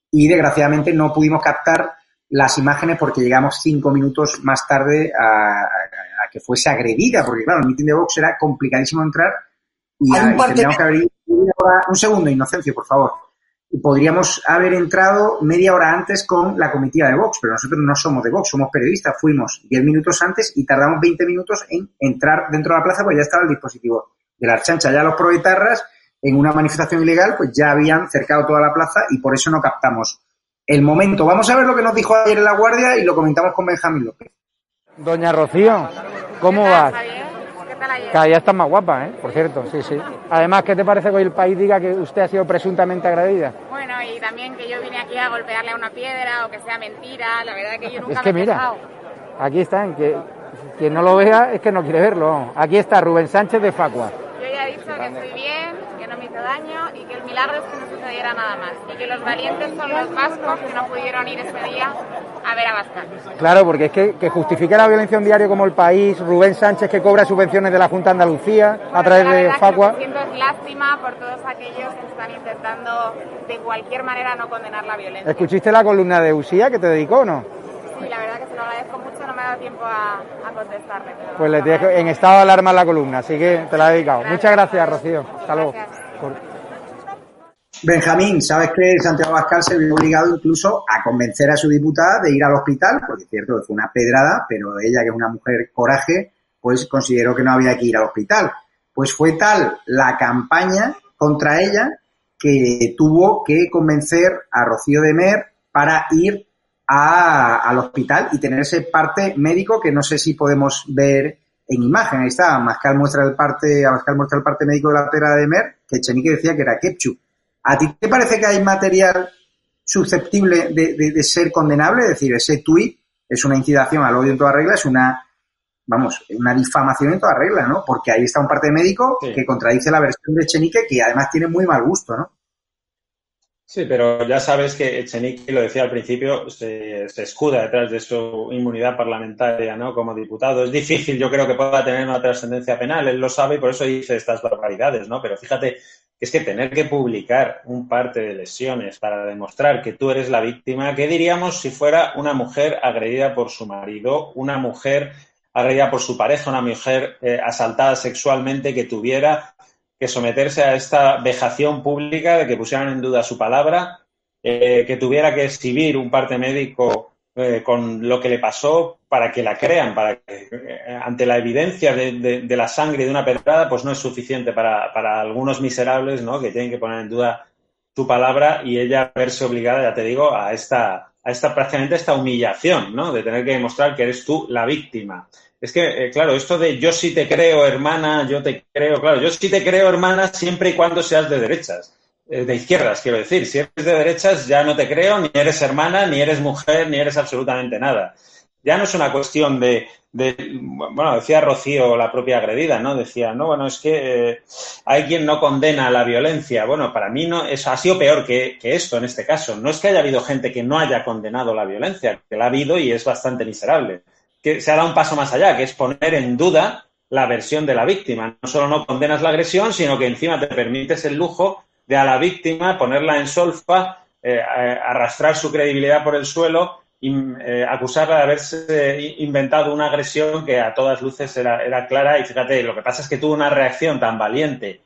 y desgraciadamente no pudimos captar las imágenes porque llegamos cinco minutos más tarde a, que fuese agredida, porque claro, el mitin de Vox era complicadísimo entrar y, tendríamos que hora- un segundo, Inocencio, por favor. Y podríamos haber entrado media hora antes con la comitiva de Vox, pero nosotros no somos de Vox, somos periodistas. Fuimos diez minutos antes y tardamos 20 minutos en entrar dentro de la plaza, pues ya estaba el dispositivo de la Archancha. Ya los proetarras, en una manifestación ilegal, pues ya habían cercado toda la plaza y por eso no captamos el momento. Vamos a ver lo que nos dijo ayer en La Guardia y lo comentamos con Benjamín López. Doña Rocío, ¿cómo ¿Qué tal, vas? Cada día estás más guapa, ¿eh? Por cierto, sí, sí. Además, ¿qué te parece que hoy el país diga que usted ha sido presuntamente agredida? Bueno, y también que yo vine aquí a golpearle a una piedra o que sea mentira, la verdad que yo nunca Es que me he mira, aquí están, que quien no lo vea es que no quiere verlo. Aquí está Rubén Sánchez de Facua. Yo ya he dicho que estoy bien, que no me hizo daño y que el milagro es que no sucediera nada más. Y que los valientes son los vascos que no pudieron ir ese día a ver a Bascal. Claro, porque es que, que justifique la violencia en un diario como El País, Rubén Sánchez que cobra subvenciones de la Junta de Andalucía a través la de Facua. que siento es lástima por todos aquellos que están intentando de cualquier manera no condenar la violencia. ¿Escuchaste la columna de Usía que te dedicó o no? Sí, la verdad que se lo agradezco mucho, no me ha dado tiempo a, a contestarle. pero Pues le agradezco. dejo en estado de alarma la columna, así que te la he dedicado. Muchas gracias, Rocío. Hasta luego. Benjamín, sabes que Santiago Abascal se vio obligado incluso a convencer a su diputada de ir al hospital, porque es cierto que fue una pedrada, pero ella, que es una mujer coraje, pues consideró que no había que ir al hospital. Pues fue tal la campaña contra ella que tuvo que convencer a Rocío de Mer para ir a- al hospital y tener ese parte médico que no sé si podemos ver en imagen. Ahí está, Mascal muestra el parte, Abascal muestra el parte médico de la pedrada de Mer, que Chenique decía que era ketchup. ¿A ti te parece que hay material susceptible de, de- de ser condenable? Es decir, ese tuit es una incitación al odio en toda regla, es una, vamos, una difamación en toda regla, ¿no? Porque ahí está un parte médico Sí. que contradice la versión de Chenique, que además tiene muy mal gusto, ¿no? Sí, pero ya sabes que Echenique, lo decía al principio, se, escuda detrás de su inmunidad parlamentaria, ¿no? Como diputado. Es difícil, yo creo que pueda tener una trascendencia penal, él lo sabe y por eso dice estas barbaridades, ¿no? Pero fíjate, es que tener que publicar un parte de lesiones para demostrar que tú eres la víctima, ¿qué diríamos si fuera una mujer agredida por su marido, una mujer agredida por su pareja, una mujer eh, asaltada sexualmente que tuviera que someterse a esta vejación pública de que pusieran en duda su palabra, eh, que tuviera que exhibir un parte médico eh, con lo que le pasó para que la crean, para que eh, ante la evidencia de, de- la sangre de una pedrada, pues no es suficiente para, para algunos miserables, ¿no? Que tienen que poner en duda tu palabra y ella verse obligada, ya te digo, a esta, a esta prácticamente esta humillación, ¿no? De tener que demostrar que eres tú la víctima. Es que, eh, claro, esto de yo sí te creo, hermana, yo te creo, claro, yo sí te creo, hermana, siempre y cuando seas de derechas, eh, de izquierdas, quiero decir. Si eres de derechas, ya no te creo, ni eres hermana, ni eres mujer, ni eres absolutamente nada. Ya no es una cuestión de, bueno, decía Rocío, la propia agredida, ¿no? Decía, no, bueno, es que eh, hay quien no condena la violencia. Bueno, para mí no, eso ha sido peor que esto en este caso. No es que haya habido gente que no haya condenado la violencia, que la ha habido y es bastante miserable que se ha dado un paso más allá, que es poner en duda la versión de la víctima. No solo no condenas la agresión, sino que encima te permites el lujo de a la víctima ponerla en solfa, eh, arrastrar su credibilidad por el suelo y eh, acusarla de haberse inventado una agresión que a todas luces era, clara. Y fíjate, lo que pasa es que tuvo una reacción tan valiente,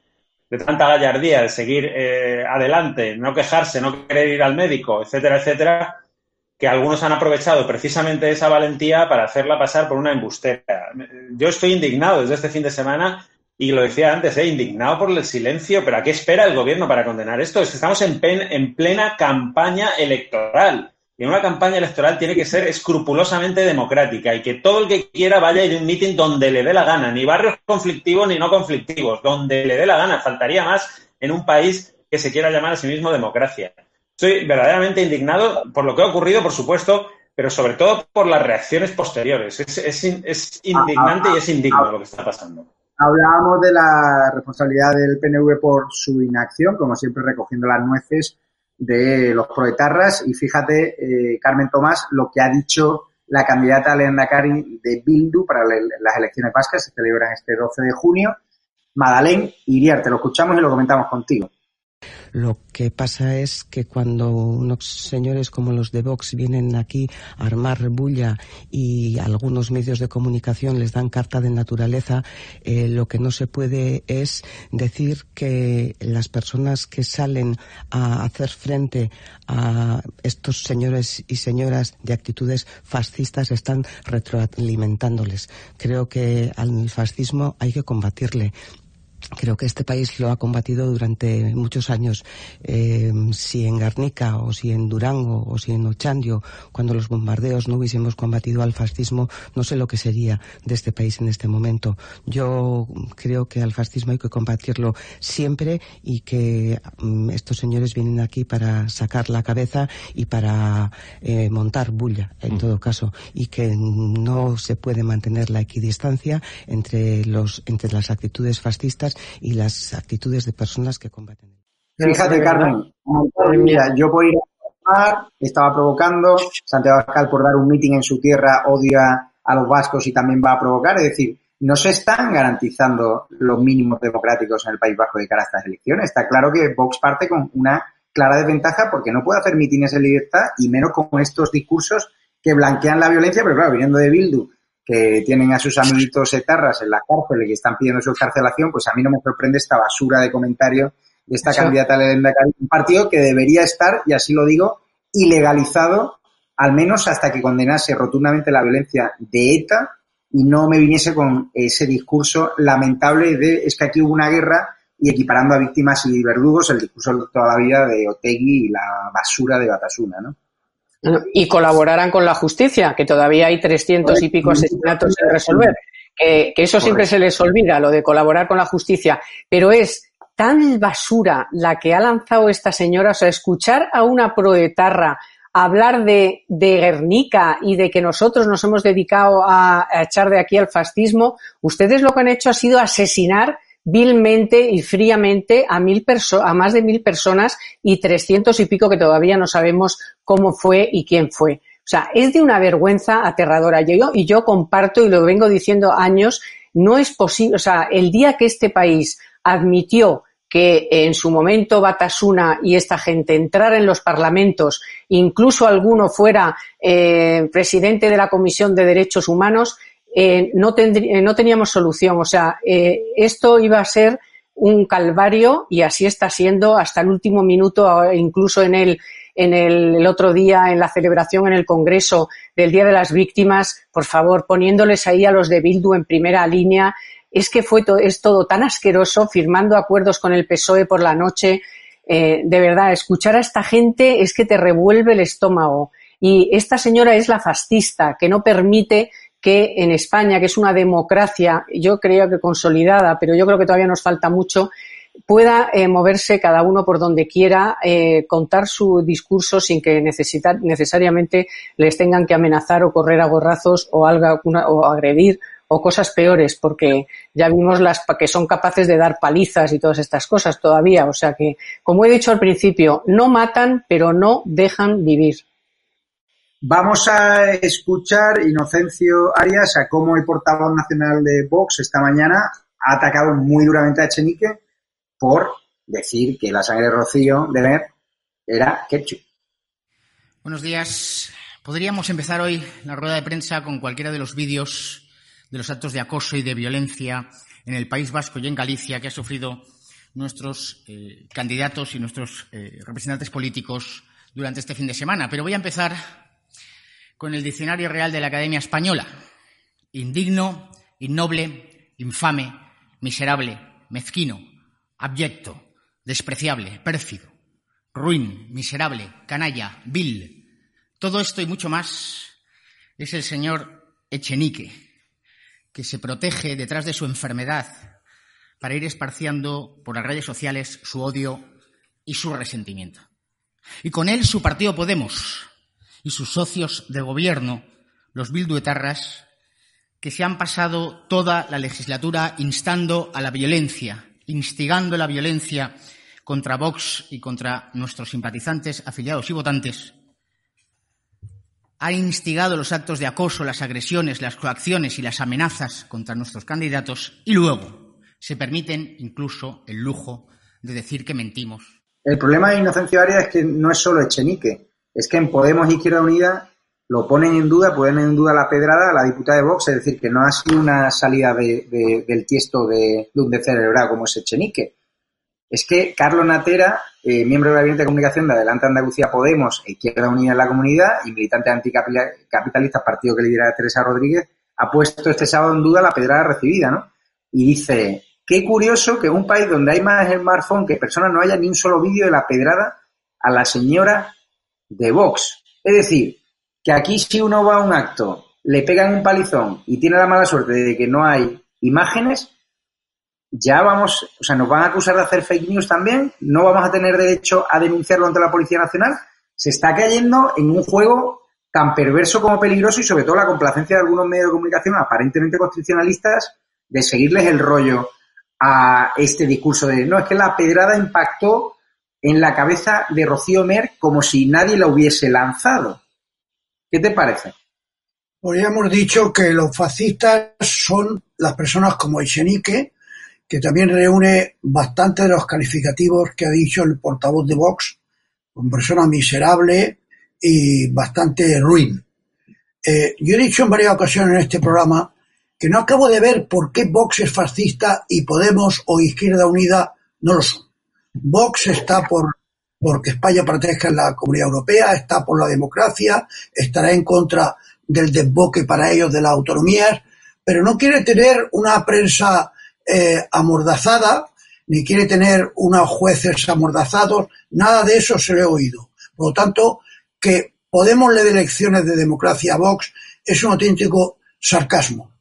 de tanta gallardía, de seguir eh, adelante, no quejarse, no querer ir al médico, etcétera, etcétera, que algunos han aprovechado precisamente esa valentía para hacerla pasar por una embustera. Yo estoy indignado desde este fin de semana y lo decía antes, ¿eh? indignado por el silencio, pero ¿a qué espera el gobierno para condenar esto? Es que estamos en, pen, en plena campaña electoral. y una campaña electoral tiene que ser escrupulosamente democrática y que todo el que quiera vaya a un mitin donde le dé la gana, ni barrios conflictivos ni no conflictivos, donde le dé la gana. Faltaría más en un país que se quiera llamar a sí mismo democracia. Estoy verdaderamente indignado por lo que ha ocurrido, por supuesto, pero sobre todo por las reacciones posteriores. Es, es, es indignante y es indigno lo que está pasando. Hablábamos de la responsabilidad del PNV por su inacción, como siempre recogiendo las nueces de los proetarras. Y fíjate, eh, Carmen Tomás, lo que ha dicho la candidata Leanda Cari de Bildu para las elecciones vascas, se celebran este 12 de junio. Madalén Iriar, te lo escuchamos y lo comentamos contigo. Lo que pasa es que cuando unos señores como los de Vox vienen aquí a armar bulla y algunos medios de comunicación les dan carta de naturaleza, eh, lo que no se puede es decir que las personas que salen a hacer frente a estos señores y señoras de actitudes fascistas están retroalimentándoles. Creo que al fascismo hay que combatirle Creo que este país lo ha combatido durante muchos años. Eh, si en Garnica o si en Durango o si en Ochandio, cuando los bombardeos no hubiésemos combatido al fascismo, no sé lo que sería de este país en este momento. Yo creo que al fascismo hay que combatirlo siempre y que mm, estos señores vienen aquí para sacar la cabeza y para eh, montar bulla, en mm. todo caso, y que no se puede mantener la equidistancia entre, los, entre las actitudes fascistas y las actitudes de personas que combaten. Fíjate, Carmen, mira, yo por ir a estaba provocando, Santiago Abascal por dar un mitin en su tierra odia a los vascos y también va a provocar, es decir, no se están garantizando los mínimos democráticos en el País Vasco de cara a estas elecciones. Está claro que Vox parte con una clara desventaja porque no puede hacer mitines en libertad y menos con estos discursos que blanquean la violencia, pero claro, viniendo de Bildu, que tienen a sus amiguitos etarras en la cárcel y que están pidiendo su excarcelación, pues a mí no me sorprende esta basura de comentarios de esta candidata a un partido que debería estar, y así lo digo, ilegalizado, al menos hasta que condenase rotundamente la violencia de ETA y no me viniese con ese discurso lamentable de es que aquí hubo una guerra y equiparando a víctimas y verdugos el discurso de toda la vida de Otegui y la basura de Batasuna, ¿no? Y colaboraran con la justicia, que todavía hay trescientos y pico asesinatos sin resolver. Que, eso siempre se les olvida, lo de colaborar con la justicia. Pero es tan basura la que ha lanzado esta señora, o sea, escuchar a una proetarra hablar de, de, Guernica y de que nosotros nos hemos dedicado a, a, echar de aquí al fascismo, ustedes lo que han hecho ha sido asesinar vilmente y fríamente a mil a más de mil personas y trescientos y pico que todavía no sabemos cómo fue y quién fue. O sea, es de una vergüenza aterradora. Yo, y yo comparto y lo vengo diciendo años, no es posible, o sea, el día que este país admitió que en su momento Batasuna y esta gente entrara en los parlamentos, incluso alguno fuera eh, presidente de la Comisión de Derechos Humanos, eh, no, eh, no teníamos solución. O sea, eh, esto iba a ser un calvario y así está siendo hasta el último minuto, incluso en el, en el, otro día, en la celebración en el Congreso del Día de las Víctimas, por favor, poniéndoles ahí a los de Bildu en primera línea. Es que fue es todo tan asqueroso, firmando acuerdos con el PSOE por la noche. de verdad, escuchar a esta gente es que te revuelve el estómago. Y esta señora es la fascista, que no permite que en España, que es una democracia, yo creo que consolidada, pero yo creo que todavía nos falta mucho, pueda eh, moverse cada uno por donde quiera, eh, contar su discurso sin que necesariamente les tengan que amenazar o correr a gorrazos o, algo, o agredir o cosas peores, porque ya vimos las que son capaces de dar palizas y todas estas cosas todavía. O sea que, como he dicho al principio, no matan, pero no dejan vivir. Vamos a escuchar, Inocencio Arias, a cómo el portavoz nacional de Vox esta mañana ha atacado muy duramente a Echenique por decir que la sangre Rocío de Mer era ketchup. Buenos días. Podríamos empezar hoy la rueda de prensa con cualquiera de los vídeos de los actos de acoso y de violencia en el País Vasco y en Galicia que ha sufrido nuestros eh, candidatos y nuestros eh, representantes políticos durante este fin de semana. Pero voy a empezar con el Diccionario Real de la Academia Española. Indigno, innoble, infame, miserable, mezquino, abyecto, despreciable, pérfido, ruin, miserable, canalla, vil. Todo esto y mucho más es el señor Echenique, que se protege detrás de su enfermedad para ir esparciando por las redes sociales su odio y su resentimiento. Y con él su partido Podemos y sus socios de gobierno, los bilduetarras, que se han pasado toda la legislatura instando a la violencia, instigando la violencia contra Vox y contra nuestros simpatizantes, afiliados y votantes, ha instigado los actos de acoso, las agresiones, las coacciones y las amenazas contra nuestros candidatos y luego se permiten incluso el lujo de decir que mentimos. El problema de Inocencio Arias es que no es solo Echenique, es que en Podemos Izquierda Unida lo ponen en duda, ponen en duda la pedrada a la diputada de Vox, es decir, que no ha sido una salida del tiesto de, de un descerebrado como es Echenique. Es que Carlos Natera, eh, miembro de la Gabinete de Comunicación de Adelante Andalucía Podemos e Izquierda Unida en la Comunidad y militante anticapitalista, partido que lidera Teresa Rodríguez, ha puesto este sábado en duda la pedrada recibida, ¿no? Y dice, qué curioso que en un país donde hay más smartphone que personas no haya ni un solo vídeo de la pedrada a la señora de Vox. Es decir, que aquí si uno va a un acto, le pegan un palizón y tiene la mala suerte de que no hay imágenes, ya vamos, o sea, nos van a acusar de hacer fake news también, no vamos a tener derecho a denunciarlo ante la Policía Nacional. Se está cayendo en un juego tan perverso como peligroso y sobre todo la complacencia de algunos medios de comunicación aparentemente constitucionalistas de seguirles el rollo a este discurso de no, es que la pedrada impactó en la cabeza de Rocío Mer como si nadie la hubiese lanzado. ¿Qué te parece? Pues ya hemos dicho que los fascistas son las personas como Echenique, que también reúne bastante de los calificativos que ha dicho el portavoz de Vox, una persona miserable y bastante ruin. Eh, yo he dicho en varias ocasiones en este programa que no acabo de ver por qué Vox es fascista y Podemos o Izquierda Unida no lo son. Vox está por porque España pertenezca a la Comunidad Europea, está por la democracia, estará en contra del desboque para ellos de las autonomías, pero no quiere tener una prensa eh, amordazada, ni quiere tener unos jueces amordazados, nada de eso se le ha oído. Por lo tanto, que Podemos le dé lecciones de democracia a Vox es un auténtico sarcasmo.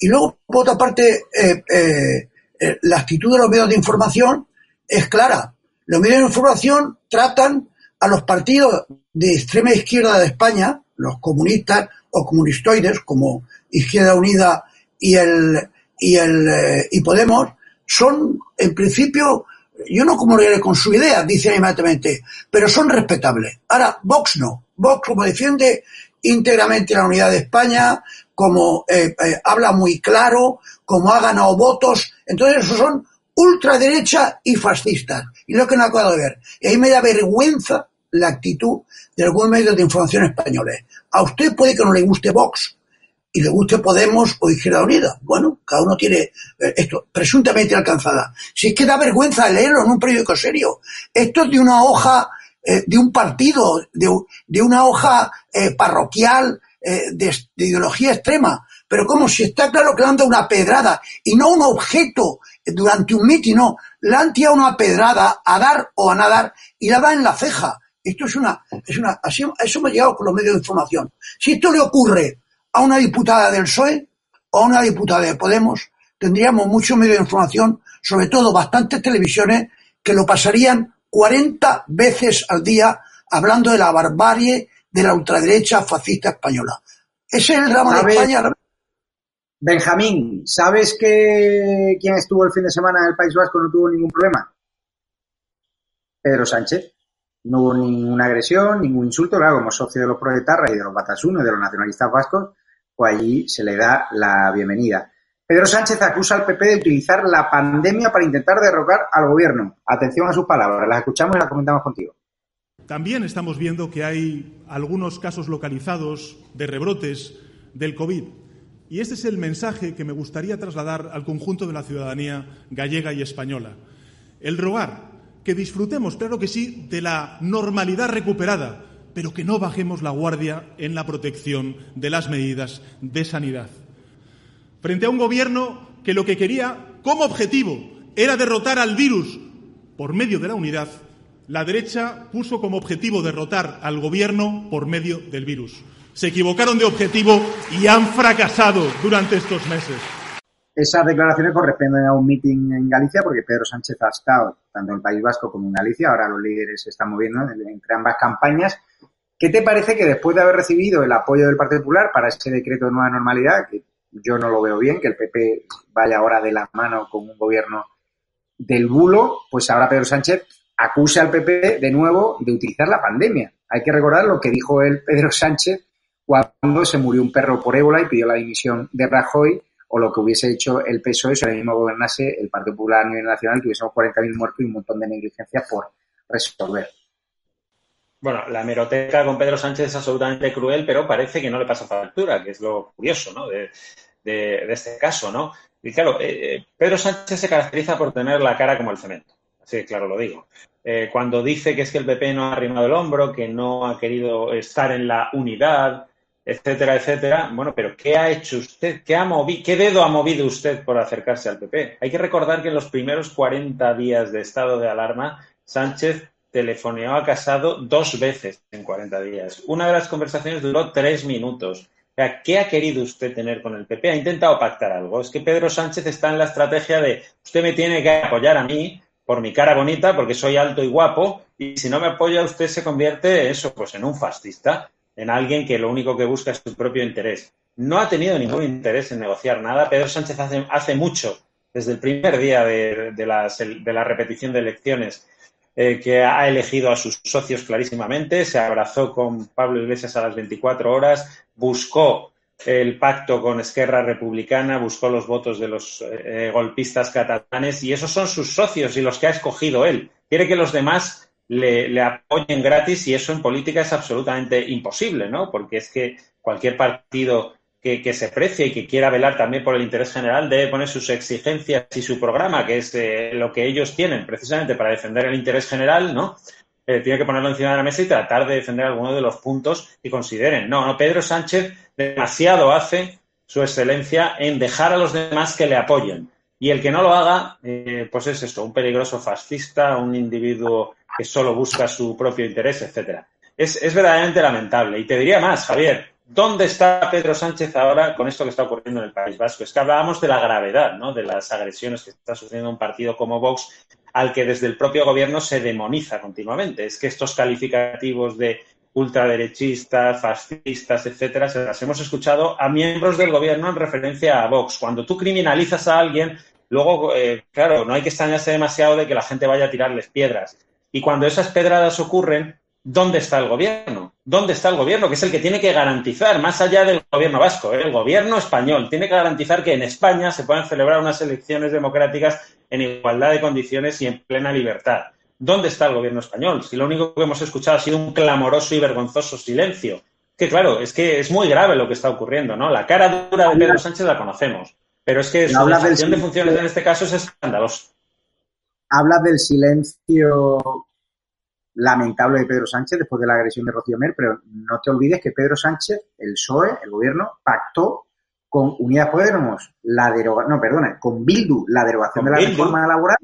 Y luego, por otra parte, eh, eh, la actitud de los medios de información es clara. Los medios de información tratan a los partidos de extrema izquierda de España, los comunistas o comunistoides, como Izquierda Unida y el, y, el, eh, y Podemos son, en principio, yo no comulgaré con su idea, dicen inmediatamente, pero son respetables. Ahora, Vox no. Vox, como defiende íntegramente la unidad de España, como eh, eh, habla muy claro, como ha ganado votos, entonces esos son ultraderecha y fascistas. Y lo que no acabo de ver. Y ahí me da vergüenza la actitud de algunos medios de información españoles. A usted puede que no le guste Vox, y le guste Podemos o Izquierda Unida. Bueno, cada uno tiene eh, esto presuntamente alcanzada. Si es que da vergüenza leerlo en un periódico serio. Esto es de una hoja, eh, de un partido, de, una hoja eh, parroquial de, ideología extrema. Pero como si está claro que dado una pedrada y no un objeto durante un mitin, no. Le han tirado una pedrada a dar o a nadar y la da en la ceja. Esto es una, es una, así, a eso me ha llegado con los medios de información. Si esto le ocurre a una diputada del PSOE o a una diputada de Podemos, tendríamos mucho medio de información, sobre todo bastantes televisiones que lo pasarían 40 veces al día hablando de la barbarie de la ultraderecha fascista española. Ese es el drama de España. Benjamín, ¿sabes que quien estuvo el fin de semana en el País Vasco no tuvo ningún problema? Pedro Sánchez. No hubo ninguna agresión, ningún insulto, claro, como socio de los proletarras y de los batasunos y de los nacionalistas vascos, pues allí se le da la bienvenida. Pedro Sánchez acusa al PP de utilizar la pandemia para intentar derrocar al gobierno. Atención a sus palabras, las escuchamos y las comentamos contigo. También estamos viendo que hay algunos casos localizados de rebrotes del COVID. Y este es el mensaje que me gustaría trasladar al conjunto de la ciudadanía gallega y española. El rogar que disfrutemos, claro que sí, de la normalidad recuperada, pero que no bajemos la guardia en la protección de las medidas de sanidad. Frente a un gobierno que lo que quería como objetivo era derrotar al virus por medio de la unidad, La derecha puso como objetivo derrotar al gobierno por medio del virus. Se equivocaron de objetivo y han fracasado durante estos meses. Esas declaraciones corresponden a un mitin en Galicia porque Pedro Sánchez ha estado tanto en el País Vasco como en Galicia. Ahora los líderes se están moviendo entre ambas campañas. ¿Qué te parece que después de haber recibido el apoyo del Partido Popular para ese decreto de nueva normalidad, que yo no lo veo bien, que el PP vaya ahora de la mano con un gobierno del bulo, pues ahora Pedro Sánchez acusa al PP de nuevo de utilizar la pandemia. Hay que recordar lo que dijo el Pedro Sánchez cuando se murió un perro por ébola y pidió la dimisión de Rajoy, o lo que hubiese hecho el PSOE si ahora mismo gobernase el Partido Popular a nivel nacional, tuviésemos 40.000 muertos y un montón de negligencias por resolver. Bueno, la hemeroteca con Pedro Sánchez es absolutamente cruel, pero parece que no le pasa factura, que es lo curioso ¿no? de, este caso. ¿no? Y claro, eh, eh, Pedro Sánchez se caracteriza por tener la cara como el cemento. Sí, claro, lo digo. Eh, cuando dice que es que el PP no ha arrimado el hombro, que no ha querido estar en la unidad, etcétera, etcétera. Bueno, pero ¿qué ha hecho usted? ¿Qué, ha movido, ¿Qué dedo ha movido usted por acercarse al PP? Hay que recordar que en los primeros 40 días de estado de alarma, Sánchez telefoneó a Casado dos veces en 40 días. Una de las conversaciones duró tres minutos. O sea, ¿qué ha querido usted tener con el PP? ¿Ha intentado pactar algo? Es que Pedro Sánchez está en la estrategia de usted me tiene que apoyar a mí por mi cara bonita, porque soy alto y guapo, y si no me apoya usted se convierte eso, pues en un fascista, en alguien que lo único que busca es su propio interés. No ha tenido ningún interés en negociar nada. Pedro Sánchez hace, hace mucho, desde el primer día de, de, la repetición de elecciones, eh, que ha elegido a sus socios clarísimamente, se abrazó con Pablo Iglesias a las 24 horas, buscó el pacto con Esquerra Republicana, buscó los votos de los eh, golpistas catalanes y esos son sus socios y los que ha escogido él. Quiere que los demás le, apoyen gratis y eso en política es absolutamente imposible, ¿no? Porque es que cualquier partido que, se precie y que quiera velar también por el interés general debe poner sus exigencias y su programa, que es eh, lo que ellos tienen precisamente para defender el interés general, ¿no? Eh, tiene que ponerlo encima de la mesa y tratar de defender alguno de los puntos que consideren. No, no, Pedro Sánchez demasiado hace su excelencia en dejar a los demás que le apoyen. Y el que no lo haga, eh, pues es esto, un peligroso fascista, un individuo que solo busca su propio interés, etcétera. Es, es verdaderamente lamentable. Y te diría más, Javier, ¿dónde está Pedro Sánchez ahora con esto que está ocurriendo en el País Vasco? Es que hablábamos de la gravedad, ¿no? De las agresiones que está sufriendo un partido como Vox al que desde el propio gobierno se demoniza continuamente. Es que estos calificativos de ultraderechistas, fascistas, etcétera, se las hemos escuchado a miembros del gobierno en referencia a Vox. Cuando tú criminalizas a alguien, luego, eh, claro, no hay que extrañarse demasiado de que la gente vaya a tirarles piedras. Y cuando esas pedradas ocurren, ¿dónde está el gobierno? ¿Dónde está el gobierno? Que es el que tiene que garantizar, más allá del gobierno vasco, ¿eh? el gobierno español, tiene que garantizar que en España se puedan celebrar unas elecciones democráticas en igualdad de condiciones y en plena libertad. ¿Dónde está el gobierno español? Si lo único que hemos escuchado ha sido un clamoroso y vergonzoso silencio. Que claro, es que es muy grave lo que está ocurriendo, ¿no? La cara dura de Pedro Sánchez la conocemos, pero es que su dejación de funciones en este caso es escandaloso. Habla del silencio lamentable de Pedro Sánchez después de la agresión de Rocío Mer, pero no te olvides que Pedro Sánchez, el PSOE, el gobierno, pactó con Unidas Podemos la derogación, no, perdona, con Bildu la derogación de la reforma laboral,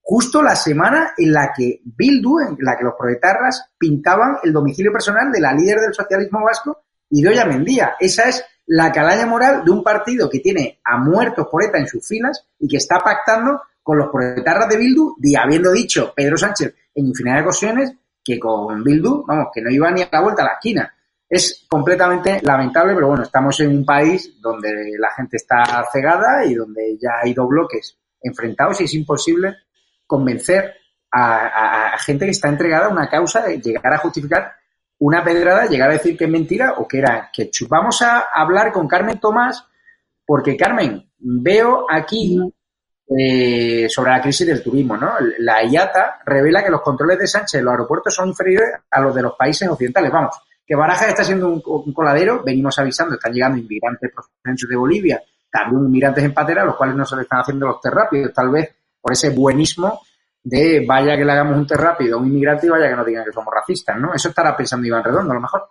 justo la semana en la que Bildu, en la que los proletarras pintaban el domicilio personal de la líder del socialismo vasco, Idoia Mendía. Esa es la calaña moral de un partido que tiene a muertos por ETA en sus filas y que está pactando con los proletarras de Bildu, y habiendo dicho Pedro Sánchez en infinidad de ocasiones que con Bildu, vamos, que no iba ni a la vuelta a la esquina. Es completamente lamentable, pero bueno, estamos en un país donde la gente está cegada y donde ya hay dos bloques enfrentados y es imposible convencer a, gente que está entregada a una causa de llegar a justificar una pedrada, llegar a decir que es mentira o que era que Vamos a hablar con Carmen Tomás porque Carmen, veo aquí eh, sobre la crisis del turismo, ¿no? La IATA revela que los controles de Sánchez en los aeropuertos son inferiores a los de los países occidentales. Vamos, que Barajas está siendo un, coladero, venimos avisando, están llegando inmigrantes procedentes de Bolivia, también inmigrantes en patera, los cuales no se le están haciendo los test rápidos, tal vez por ese buenismo de vaya que le hagamos un test rápido a un inmigrante y vaya que no digan que somos racistas, ¿no? Eso estará pensando Iván Redondo, a lo mejor.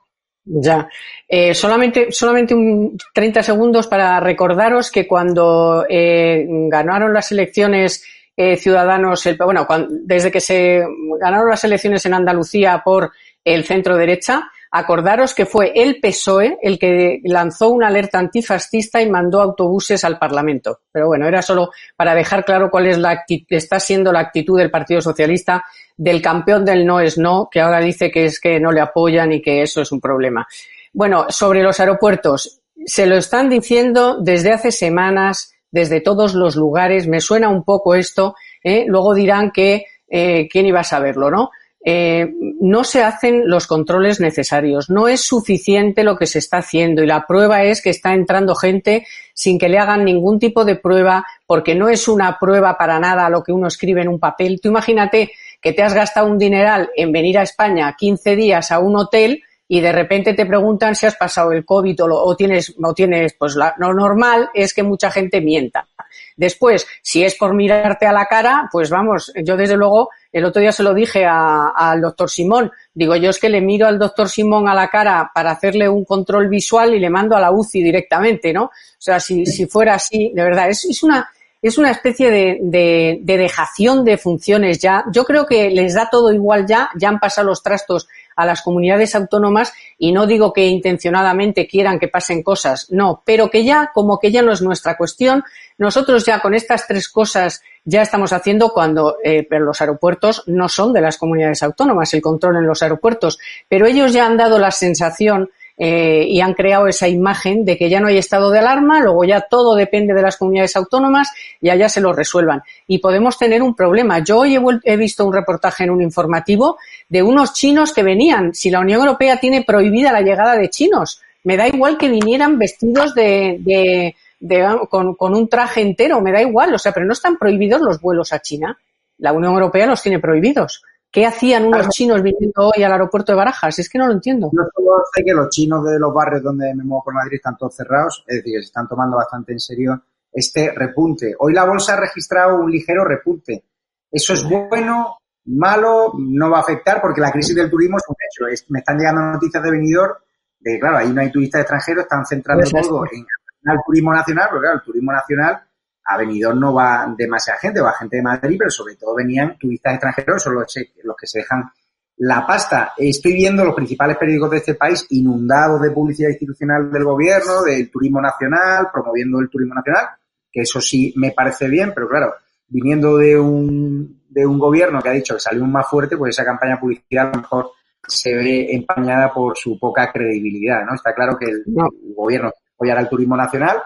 Ya. Eh, solamente, solamente un 30 segundos para recordaros que cuando eh, ganaron las elecciones eh, Ciudadanos, el, bueno, desde que se ganaron las elecciones en Andalucía por el centro derecha, acordaros que fue el PSOE el que lanzó una alerta antifascista y mandó autobuses al Parlamento. Pero bueno, era solo para dejar claro cuál es la está siendo la actitud del Partido Socialista del campeón del no es no, que ahora dice que es que no le apoyan y que eso es un problema. Bueno, sobre los aeropuertos, se lo están diciendo desde hace semanas, desde todos los lugares. Me suena un poco esto. ¿eh? Luego dirán que eh, quién iba a saberlo, ¿no? Eh, no se hacen los controles necesarios, no es suficiente lo que se está haciendo y la prueba es que está entrando gente sin que le hagan ningún tipo de prueba porque no es una prueba para nada lo que uno escribe en un papel. Tú imagínate que te has gastado un dineral en venir a España 15 días a un hotel y de repente te preguntan si has pasado el COVID o, tienes, o tienes, pues lo normal es que mucha gente mienta. Después, si es por mirarte a la cara, pues vamos, yo desde luego, el otro día se lo dije al doctor Simón, digo yo es que le miro al doctor Simón a la cara para hacerle un control visual y le mando a la UCI directamente, ¿no? O sea, si, si fuera así, de verdad, es, es una, es una especie de, de, de, dejación de funciones ya. Yo creo que les da todo igual ya, ya han pasado los trastos a las comunidades autónomas y no digo que intencionadamente quieran que pasen cosas, no, pero que ya, como que ya no es nuestra cuestión, nosotros ya con estas tres cosas ya estamos haciendo cuando eh, los aeropuertos no son de las comunidades autónomas, el control en los aeropuertos, pero ellos ya han dado la sensación eh, y han creado esa imagen de que ya no hay estado de alarma, luego ya todo depende de las comunidades autónomas y allá se lo resuelvan. Y podemos tener un problema. Yo hoy he, visto un reportaje en un informativo de unos chinos que venían. Si la Unión Europea tiene prohibida la llegada de chinos, me da igual que vinieran vestidos de, de, de con, con un traje entero, me da igual. O sea, pero no están prohibidos los vuelos a China. La Unión Europea los tiene prohibidos. ¿Qué hacían unos chinos viniendo hoy al aeropuerto de Barajas? Es que no lo entiendo. Yo solo sé que los chinos de los barrios donde me muevo por Madrid están todos cerrados, es decir, se están tomando bastante en serio este repunte. Hoy la bolsa ha registrado un ligero repunte. Eso es bueno, malo, no va a afectar porque la crisis del turismo es un hecho. me están llegando noticias de venidor de, claro, ahí no hay turistas extranjeros, están centrando pues todo en el turismo nacional, pero claro, el turismo nacional a Benidorm no va demasiada gente, va gente de Madrid, pero sobre todo venían turistas extranjeros, son los, los que se dejan la pasta. Estoy viendo los principales periódicos de este país inundados de publicidad institucional del gobierno, del turismo nacional, promoviendo el turismo nacional, que eso sí me parece bien, pero claro, viniendo de un, de un gobierno que ha dicho que salimos más fuerte, pues esa campaña publicitaria a lo mejor se ve empañada por su poca credibilidad, ¿no? Está claro que el, el gobierno apoyará el turismo nacional,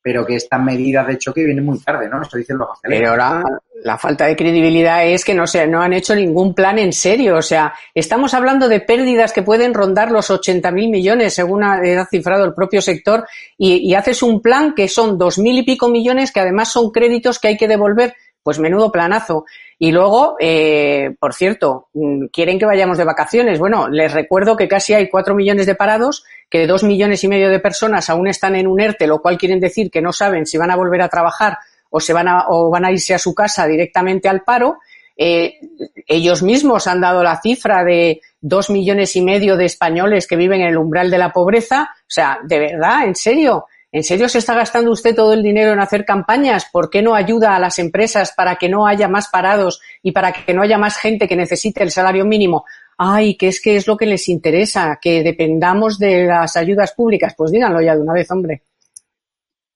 pero que estas medidas de choque vienen muy tarde, ¿no? Esto dicen los hosteleros. Pero ahora la falta de credibilidad es que no, se, no han hecho ningún plan en serio. O sea, estamos hablando de pérdidas que pueden rondar los 80.000 millones, según ha, cifrado el propio sector, y, y haces un plan que son dos mil y pico millones que además son créditos que hay que devolver pues menudo planazo. Y luego, eh, por cierto, mm, quieren que vayamos de vacaciones. Bueno, les recuerdo que casi hay cuatro millones de parados, que dos millones y medio de personas aún están en un ERTE, lo cual quieren decir que no saben si van a volver a trabajar o se van a, o van a irse a su casa directamente al paro. Eh, ellos mismos han dado la cifra de dos millones y medio de españoles que viven en el umbral de la pobreza. O sea, de verdad, en serio, ¿En serio se está gastando usted todo el dinero en hacer campañas? ¿Por qué no ayuda a las empresas para que no haya más parados y para que no haya más gente que necesite el salario mínimo? Ay, que es que es lo que les interesa, que dependamos de las ayudas públicas. Pues díganlo ya de una vez, hombre.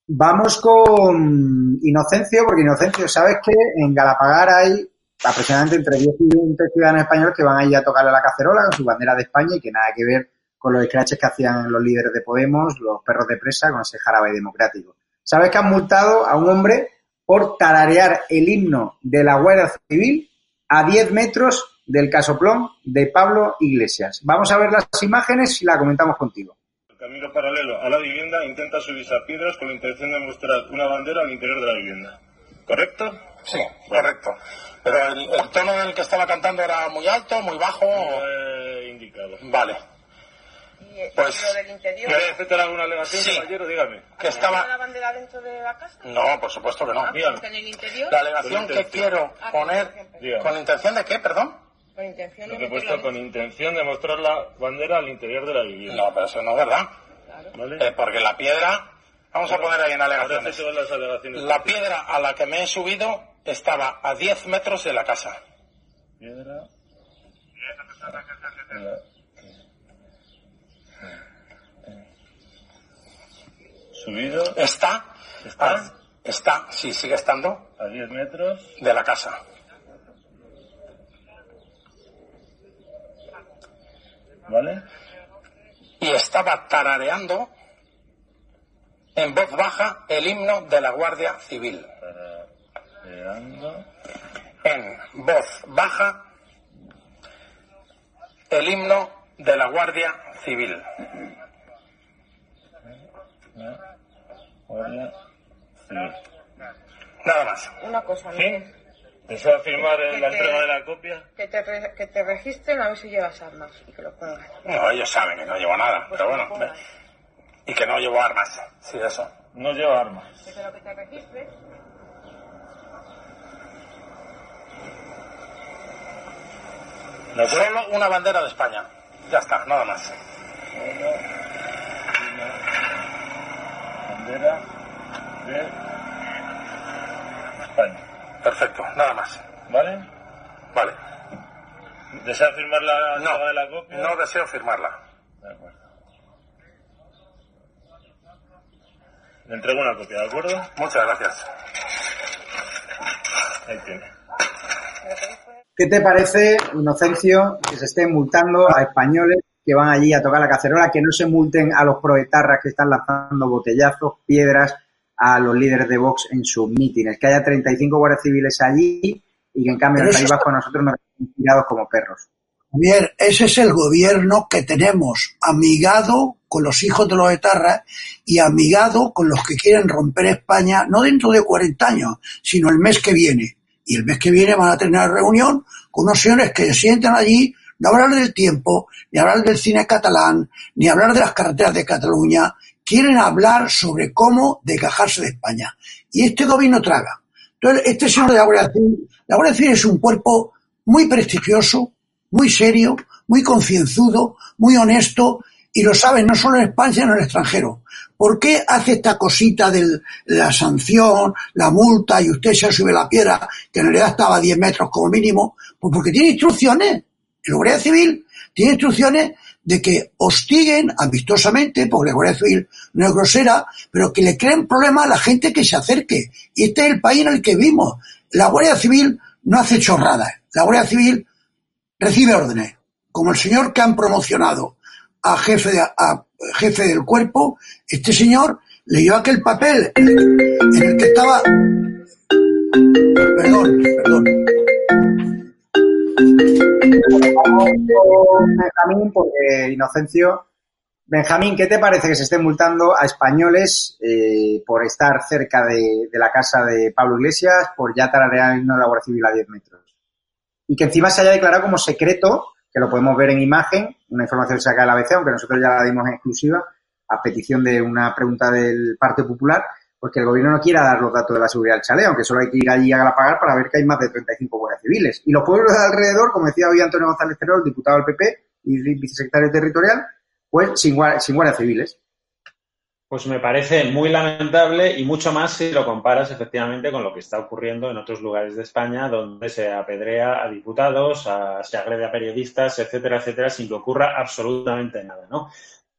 Vamos con Inocencio, porque Inocencio, ¿sabes que en Galapagar hay aproximadamente entre 10 y 20 ciudadanos españoles que van a ir a tocarle la cacerola con su bandera de España y que nada que ver con los scratches que hacían los líderes de Podemos, los perros de presa, con ese jarabe democrático. ¿Sabes que han multado a un hombre por tararear el himno de la Guardia Civil a 10 metros del casoplón de Pablo Iglesias? Vamos a ver las imágenes y la comentamos contigo. El camino paralelo a la vivienda intenta subirse a piedras con la intención de mostrar una bandera al interior de la vivienda. ¿Correcto? Sí, correcto. Pero el, tono en el que estaba cantando era muy alto, muy bajo. indicado. Vale. Pues, del interior. ¿Quiere hacer alguna alegación, sí. caballero? Dígame. Que estaba... la bandera dentro de la casa? No, por supuesto que no. Ah, pues en el interior? La alegación que quiero ah, poner... ¿Con intención de qué, perdón? Con intención de Lo que he puesto con intención de mostrar la bandera al interior de la vivienda. No, pero eso no es verdad. Claro. Eh, porque la piedra... Vamos a poner ahí en alegaciones. Las alegaciones la piedra a la que me he subido estaba a 10 metros de la casa. Piedra. Subido. Está, ¿Está? a- está, sí, sigue estando, A 10 metros. de la casa. ¿Vale? Y estaba tarareando en voz baja el himno de la Guardia Civil. Tarareando. En voz baja el himno de la Guardia Civil. Civil. Nada más. Una cosa, ¿Sí? Miguel. ¿Desea firmar en la Que te- entrega de la copia? Que te, re- que te registren a ver si llevas armas y que lo pongas. No, ellos saben que no llevo nada, pero bueno. Y que no llevo armas. Sí, eso. No llevo armas. Pero que te registres. Solo una bandera de España. Ya está, nada más. Bandera de España. Perfecto, nada más. ¿Vale? Vale. ¿Desea firmar la No, de la copia? no deseo firmarla. De acuerdo. Le entrego una copia, ¿de acuerdo? Muchas gracias. Ahí tiene. ¿Qué te parece, Inocencio, que se estén multando a españoles que van allí a tocar la cacerola, que no se multen a los proetarras que están lanzando botellazos, piedras a los líderes de Vox en sus mítines? Que haya 35 guardias civiles allí y que en cambio en el País Vasco nosotros nos tirados como perros. Javier, ese es el gobierno que tenemos, amigado con los hijos de los etarras y amigado con los que quieren romper España, no dentro de 40 años, sino el mes que viene. Y el mes que viene van a tener una reunión con unos señores que se sientan allí, no hablar del tiempo, ni hablar del cine catalán, ni hablar de las carreteras de Cataluña, quieren hablar sobre cómo desgajarse de España. Y este gobierno traga. Entonces, este señor de la Guardia Civil, la Guardia Civil es un cuerpo muy prestigioso, muy serio, muy concienzudo, muy honesto, y lo saben no solo en España, sino en el extranjero. ¿Por qué hace esta cosita de la sanción, la multa, y usted se sube la piedra, que en realidad estaba a 10 metros como mínimo? Pues porque tiene instrucciones. La Guardia Civil tiene instrucciones de que hostiguen amistosamente, porque la Guardia Civil no es grosera, pero que le creen problemas a la gente que se acerque. Y este es el país en el que vivimos. La Guardia Civil no hace chorradas. La Guardia Civil recibe órdenes. Como el señor que han promocionado a jefe, de- a jefe del cuerpo, este señor leyó aquel papel en el, que estaba... Perdón, perdón. Benjamín, porque Inocencio. Benjamín, ¿qué te parece que se esté multando a españoles eh, por estar cerca de, de la casa de Pablo Iglesias, por ya tararear el de la Civil a 10 metros? Y que encima se haya declarado como secreto, que lo podemos ver en imagen, una información que saca del ABC, aunque nosotros ya la dimos en exclusiva, a petición de una pregunta del Partido Popular, porque el gobierno no quiera dar los datos de la seguridad del chalet, aunque solo hay que ir allí a Galapagar para ver que hay más de 35 guardias civiles. Y los pueblos de alrededor, como decía hoy Antonio González Terror, diputado del PP y vicesecretario territorial, pues sin, sin guardias civiles. Pues me parece muy lamentable y mucho más si lo comparas efectivamente con lo que está ocurriendo en otros lugares de España donde se apedrea a diputados, se agrede a periodistas, etcétera, etcétera, sin que ocurra absolutamente nada, ¿no?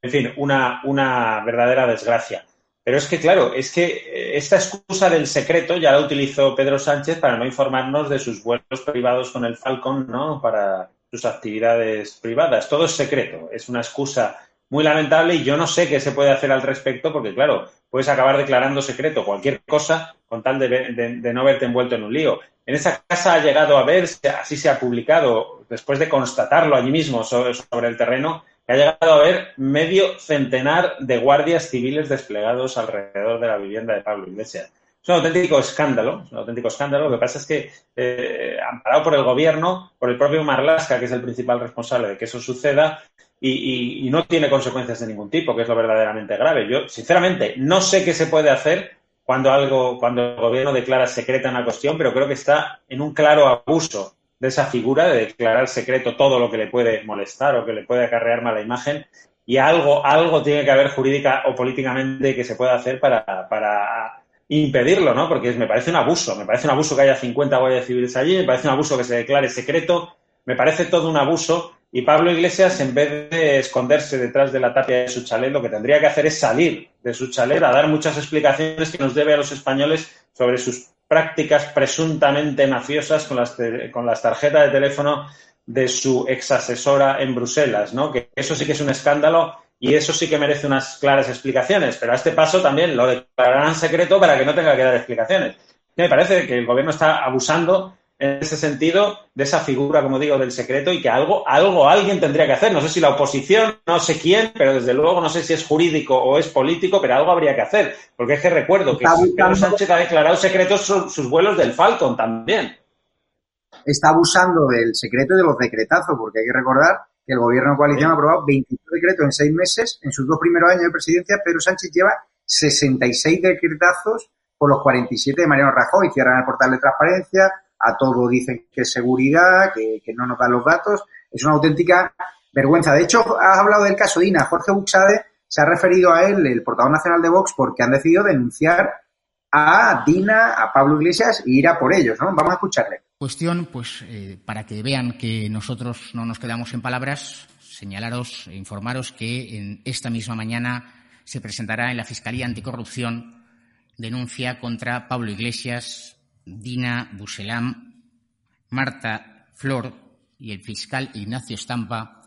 En fin, una verdadera desgracia. Pero es que, claro, es que eh, esta excusa del secreto ya la utilizó Pedro Sánchez para no informarnos de sus vuelos privados con el Falcon, ¿no? Para sus actividades privadas. Todo es secreto. Es una excusa muy lamentable y yo no sé qué se puede hacer al respecto porque, claro, puedes acabar declarando secreto cualquier cosa con tal de, de- no verte envuelto en un lío. En esa casa ha llegado a ver, así se ha publicado, después de constatarlo allí mismo sobre el terreno, que ha llegado a haber medio centenar de guardias civiles desplegados alrededor de la vivienda de Pablo Iglesias. Es un auténtico escándalo, es un auténtico escándalo. Lo que pasa es que, eh, amparado por el gobierno, por el propio Marlasca, que es el principal responsable de que eso suceda, y, y- y no tiene consecuencias de ningún tipo, que es lo verdaderamente grave. Yo, sinceramente, no sé qué se puede hacer cuando algo, cuando el gobierno declara secreta una cuestión, pero creo que está en un claro abuso de esa figura de declarar secreto todo lo que le puede molestar o que le puede acarrear mala imagen y algo, algo tiene que haber jurídica o políticamente que se pueda hacer para, para impedirlo, ¿no? Porque me parece un abuso, me parece un abuso que haya 50 guardias civiles allí, me parece un abuso que se declare secreto, me parece todo un abuso y Pablo Iglesias, en vez de esconderse detrás de la tapia de su chalet, lo que tendría que hacer es salir de su chalet a dar muchas explicaciones que nos debe a los españoles sobre sus prácticas presuntamente mafiosas con las, con las tarjetas de teléfono de su ex asesora en Bruselas, ¿no? Que eso sí que es un escándalo y eso sí que merece unas claras explicaciones, pero a este paso también lo declararán secreto para que no tenga que dar explicaciones. Me parece que el gobierno está abusando en ese sentido de esa figura, como digo, del secreto y que algo, algo alguien tendría que hacer. No sé si la oposición, no sé quién, pero desde luego no sé si es jurídico o es político, pero algo habría que hacer. Porque es que recuerdo que Pedro Sánchez ha declarado secretos sus vuelos del Falcon también. Está abusando del secreto y de los decretazos, porque hay que recordar que el gobierno de coalición ha aprobado 22 decretos en seis meses. En sus dos primeros años de presidencia, Pedro Sánchez lleva 66 decretazos por los 47 de Mariano Rajoy. Cierran el portal de transparencia, a todo dicen que es seguridad, que, no nos dan los datos. Es una auténtica vergüenza. De hecho, has hablado del caso Dina. Jorge Buxade se ha referido a él, el portavoz nacional de Vox, porque han decidido denunciar a Dina, a Pablo Iglesias e ir a por ellos, ¿no? Vamos a escucharle. Cuestión, pues, eh, para que vean que nosotros no nos quedamos en palabras, señalaros e informaros que en esta misma mañana se presentará en la Fiscalía Anticorrupción denuncia contra Pablo Iglesias, Dina Buselam, Marta Flor y el fiscal Ignacio Estampa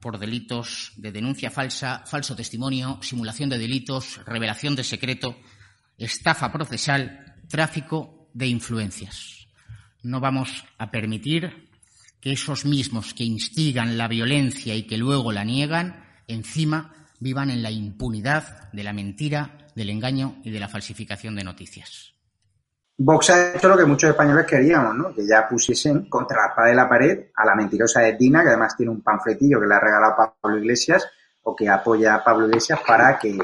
por delitos de denuncia falsa, falso testimonio, simulación de delitos, revelación de secreto, estafa procesal, tráfico de influencias. No vamos a permitir que esos mismos que instigan la violencia y que luego la niegan, encima vivan en la impunidad de la mentira, del engaño y de la falsificación de noticias. Vox ha hecho lo que muchos españoles queríamos, ¿no? Que ya pusiesen contra la espada de la pared a la mentirosa Edina, que además tiene un panfletillo que le ha regalado Pablo Iglesias, o que apoya a Pablo Iglesias para que,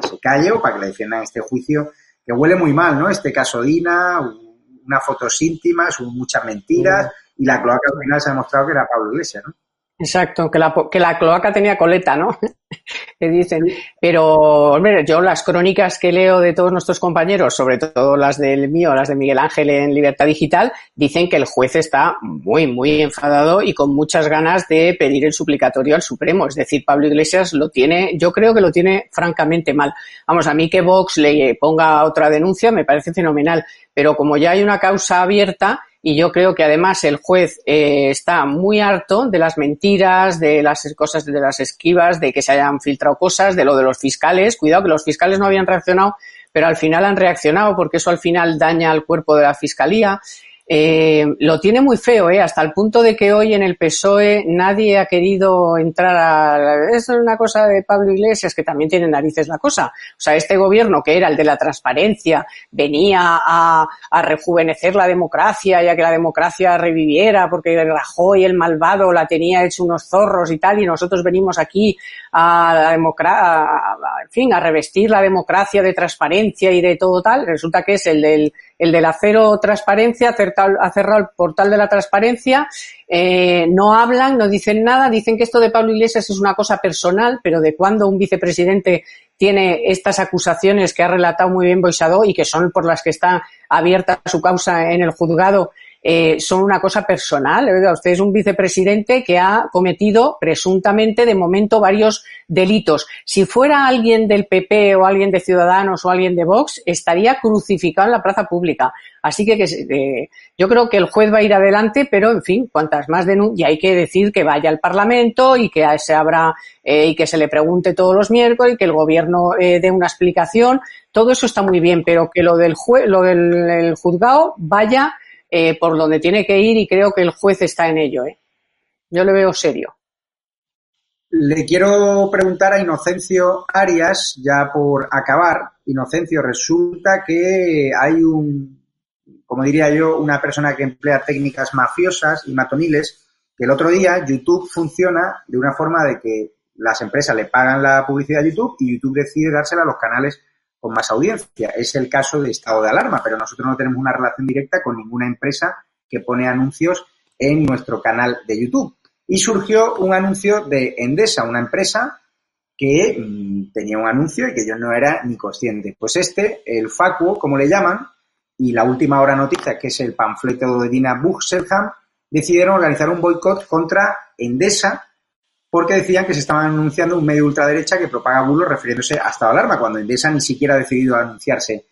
se calle o para que le defiendan este juicio, que huele muy mal, ¿no? Este caso Dina, unas fotos íntimas, muchas mentiras, y la cloaca al final se ha demostrado que era Pablo Iglesias, ¿no? Exacto, que la, que la cloaca tenía coleta, ¿no? que dicen. Pero, hombre, yo las crónicas que leo de todos nuestros compañeros, sobre todo las del mío, las de Miguel Ángel en Libertad Digital, dicen que el juez está muy, muy enfadado y con muchas ganas de pedir el suplicatorio al Supremo. Es decir, Pablo Iglesias lo tiene, yo creo que lo tiene francamente mal. Vamos, a mí que Vox le ponga otra denuncia me parece fenomenal, pero como ya hay una causa abierta, y yo creo que además el juez eh, está muy harto de las mentiras, de las cosas, de las esquivas, de que se hayan filtrado cosas, de lo de los fiscales. Cuidado que los fiscales no habían reaccionado, pero al final han reaccionado porque eso al final daña al cuerpo de la fiscalía. Eh, lo tiene muy feo, ¿eh? hasta el punto de que hoy en el PSOE nadie ha querido entrar a... Es una cosa de Pablo Iglesias, que también tiene narices la cosa. O sea, este gobierno que era el de la transparencia, venía a, rejuvenecer la democracia y a que la democracia reviviera, porque Rajoy, el malvado, la tenía hecho unos zorros y tal, y nosotros venimos aquí a la democracia, en fin, a revestir la democracia de transparencia y de todo tal. Resulta que es el del el de la cero transparencia, ha cerrado el portal de la transparencia, eh, no hablan, no dicen nada, dicen que esto de Pablo Iglesias es una cosa personal, pero de cuando un vicepresidente tiene estas acusaciones que ha relatado muy bien Boisado y que son por las que está abierta su causa en el juzgado, eh, son una cosa personal. Usted es un vicepresidente que ha cometido presuntamente de momento varios delitos. Si fuera alguien del PP o alguien de Ciudadanos o alguien de Vox, estaría crucificado en la plaza pública. Así que, eh, yo creo que el juez va a ir adelante, pero en fin, cuantas más denuncias, y hay que decir que vaya al Parlamento y que se abra eh, y que se le pregunte todos los miércoles y que el gobierno dé una explicación. Todo eso está muy bien, pero que lo del, juez, lo del juzgado vaya eh, por donde tiene que ir y creo que el juez está en ello. ¿eh? Yo le veo serio. Le quiero preguntar a Inocencio Arias, ya por acabar. Inocencio, resulta que hay un, como diría yo, una persona que emplea técnicas mafiosas y matoniles, que el otro día YouTube funciona de una forma de que las empresas le pagan la publicidad a YouTube y YouTube decide dársela a los canales con más audiencia. Es el caso de estado de alarma, pero nosotros no tenemos una relación directa con ninguna empresa que pone anuncios en nuestro canal de YouTube. Y surgió un anuncio de Endesa, una empresa que mm, tenía un anuncio y que yo no era ni consciente. Pues este, el Facuo, como le llaman, y la última hora noticia, que es el panfleto de Dina Buxelham, decidieron organizar un boicot contra Endesa porque decían que se estaban anunciando un medio ultraderecha que propaga bulos refiriéndose a estado alarma, cuando Endesa ni siquiera ha decidido anunciarse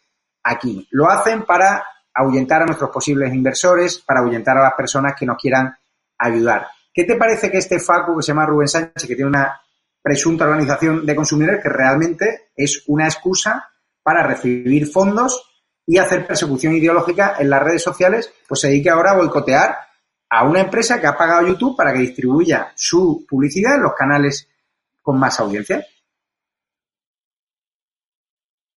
aquí. Lo hacen para ahuyentar a nuestros posibles inversores, para ahuyentar a las personas que nos quieran ayudar. ¿Qué te parece que este FACU que se llama Rubén Sánchez, que tiene una presunta organización de consumidores que realmente es una excusa para recibir fondos y hacer persecución ideológica en las redes sociales, pues se dedique ahora a boicotear a una empresa que ha pagado YouTube para que distribuya su publicidad en los canales con más audiencia.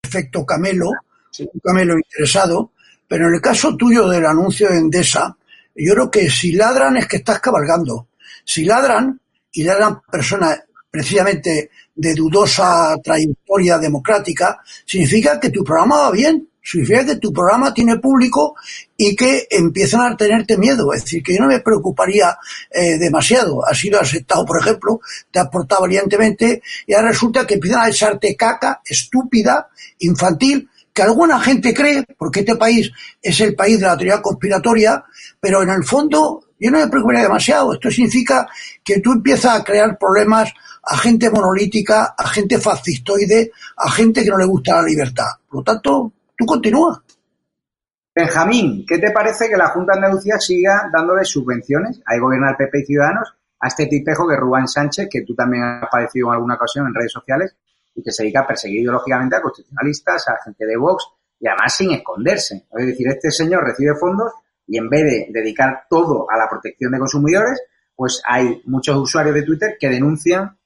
Efecto Camelo, un Camelo interesado, pero en el caso tuyo del anuncio de Endesa, yo creo que si ladran es que estás cabalgando. Si ladran, y ladran personas precisamente de dudosa trayectoria democrática, significa que tu programa va bien significa que tu programa tiene público y que empiezan a tenerte miedo. Es decir, que yo no me preocuparía eh, demasiado. Has sido aceptado, por ejemplo, te has portado valientemente y ahora resulta que empiezan a echarte caca estúpida, infantil, que alguna gente cree, porque este país es el país de la teoría conspiratoria, pero en el fondo yo no me preocuparía demasiado. Esto significa que tú empiezas a crear problemas a gente monolítica, a gente fascistoide, a gente que no le gusta la libertad. Por lo tanto, Tú continúa. Benjamín, ¿qué te parece que la Junta de Andalucía siga dándole subvenciones? Ahí gobierna el PP y Ciudadanos a este tipejo que Rubén Sánchez, que tú también has padecido en alguna ocasión en redes sociales y que se dedica a perseguir ideológicamente a constitucionalistas, a gente de Vox y además sin esconderse. Es decir, este señor recibe fondos y en vez de dedicar todo a la protección de consumidores, pues hay muchos usuarios de Twitter que denuncian